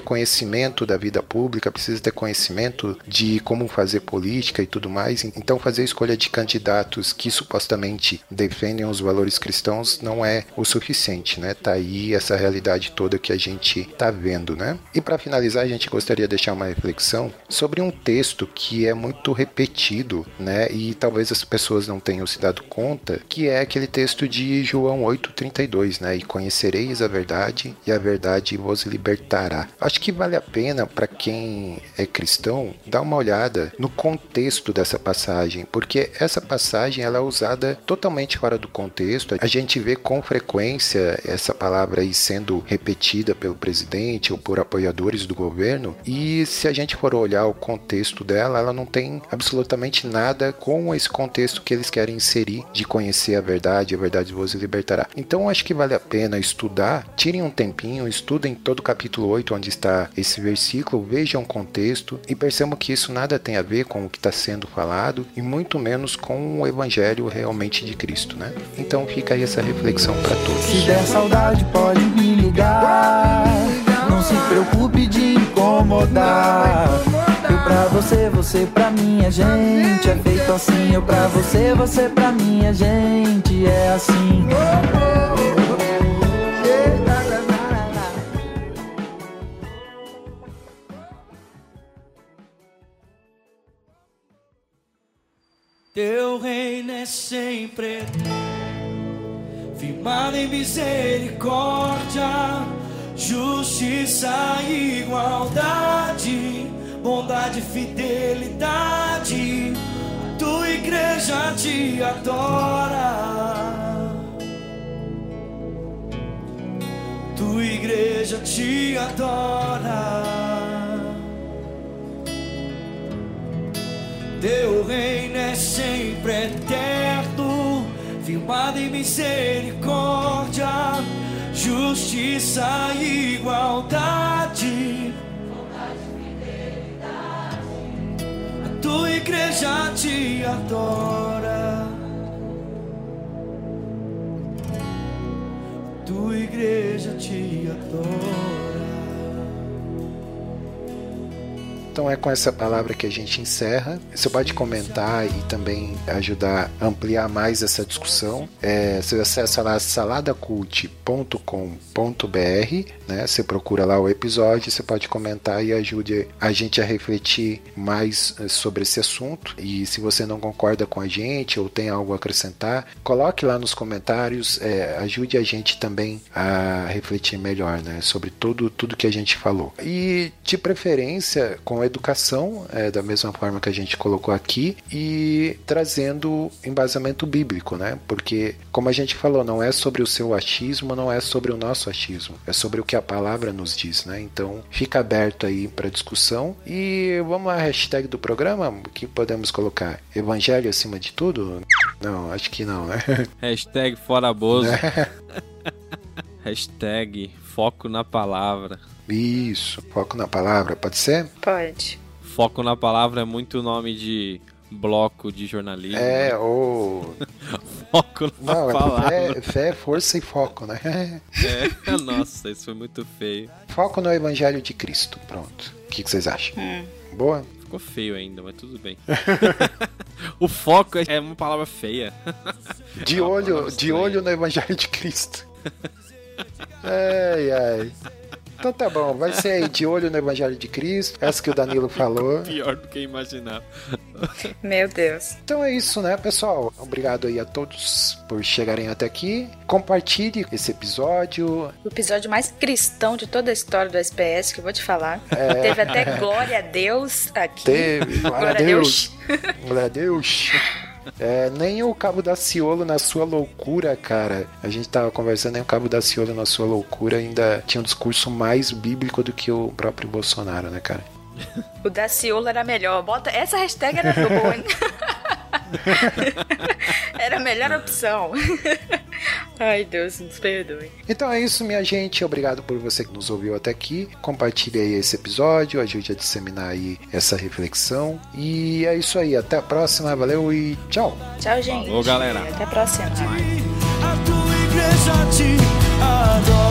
conhecimento da vida pública, precisa ter conhecimento de como fazer política e tudo mais. Então, fazer escolha de candidatos que supostamente defendem os valores cristãos não é o suficiente, né? Tá aí essa realidade toda que a gente tá vendo, né? E para finalizar, a gente gostaria de deixar uma reflexão sobre um texto que é muito repetido, né? E talvez as pessoas não tenham se dado conta, que é aquele texto de João 8:32, né? E conhecereis a verdade, e a verdade vos libertará. Acho que vale a pena para quem é cristão dar uma olhada no contexto dessa passagem, porque essa passagem ela é usada totalmente fora do contexto. A gente vê com frequência essa palavra aí sendo repetida pelo presidente ou por apoiadores do governo, e se a gente for olhar o contexto dela, ela não tem absolutamente nada com esse contexto que eles querem inserir de conhecer a verdade, a verdade vos libertará. Então acho que vale a pena estudar, tirem um tempinho, estudem todo o capítulo 8 onde está esse versículo, vejam o contexto e percebam que isso nada tem a ver com o que está sendo falado e muito menos com o evangelho realmente de Cristo, né? Então fica aí essa reflexão para todos. Se der saudade pode me ligar, não se preocupe de incomodar. Eu pra você, você pra minha gente, é feito assim. Eu pra você, você pra minha gente, é assim. Teu reino é sempre firmado em misericórdia, justiça e igualdade, bondade e fidelidade. Tua igreja te adora. Tua igreja te adora. Teu reino é sempre eterno, firmado em misericórdia, justiça e igualdade. A tua igreja te adora. A tua igreja te adora. Então é com essa palavra que a gente encerra. Você pode comentar e também ajudar a ampliar mais essa discussão. É, você acessa lá saladacult.com.br, né? Você procura lá o episódio, você pode comentar e ajude a gente a refletir mais eh, sobre esse assunto. E se você não concorda com a gente ou tem algo a acrescentar, coloque lá nos comentários, é, ajude a gente também a refletir melhor, né? Sobre tudo, tudo que a gente falou. E de preferência com educação, é, da mesma forma que a gente colocou aqui, e trazendo embasamento bíblico, né? Porque, como a gente falou, não é sobre o seu achismo, não é sobre o nosso achismo, é sobre o que a palavra nos diz, né? Então, fica aberto aí para discussão. E vamos à hashtag do programa, o que podemos colocar? Evangelho acima de tudo? Não, acho que não, né? Hashtag fora Bozo. Hashtag foco na palavra. Isso, foco na palavra, pode ser? Pode. Foco na palavra é muito nome de bloco de jornalismo. É, ou. Foco na Não, palavra. é fé, fé, força e foco, né? É, nossa, isso foi muito feio. Foco no Evangelho de Cristo, pronto. O que, que vocês acham? Hum. Boa? Ficou feio ainda, mas tudo bem. o foco é uma palavra feia. De É uma olho, palavra de olho no Evangelho de Cristo. Ai, ai. Então tá bom, vai ser aí, de olho no Evangelho de Cristo, essa que o Danilo falou. Pior do que imaginar. Meu Deus. Então é isso, né, pessoal? Obrigado aí a todos por chegarem até aqui. Compartilhe esse episódio. O episódio mais cristão de toda a história do SPS, que eu vou te falar. É. Teve até glória a Deus aqui. Teve, glória a Deus. Glória a Deus. É, nem o Cabo da Ciolo na sua loucura, cara. A gente tava conversando, nem o Cabo da Ciolo na sua loucura ainda tinha um discurso mais bíblico do que o próprio Bolsonaro, né, cara? O Daciolo era melhor. Bota essa hashtag era boa, hein? era a melhor opção. Ai, Deus, nos perdoe. Então é isso, minha gente. Obrigado por você que nos ouviu até aqui. Compartilhe aí esse episódio, ajude a disseminar aí essa reflexão. E é isso aí. Até a próxima. Valeu e tchau. Tchau, gente. Falou, galera. Até a próxima. A tua igreja te adora.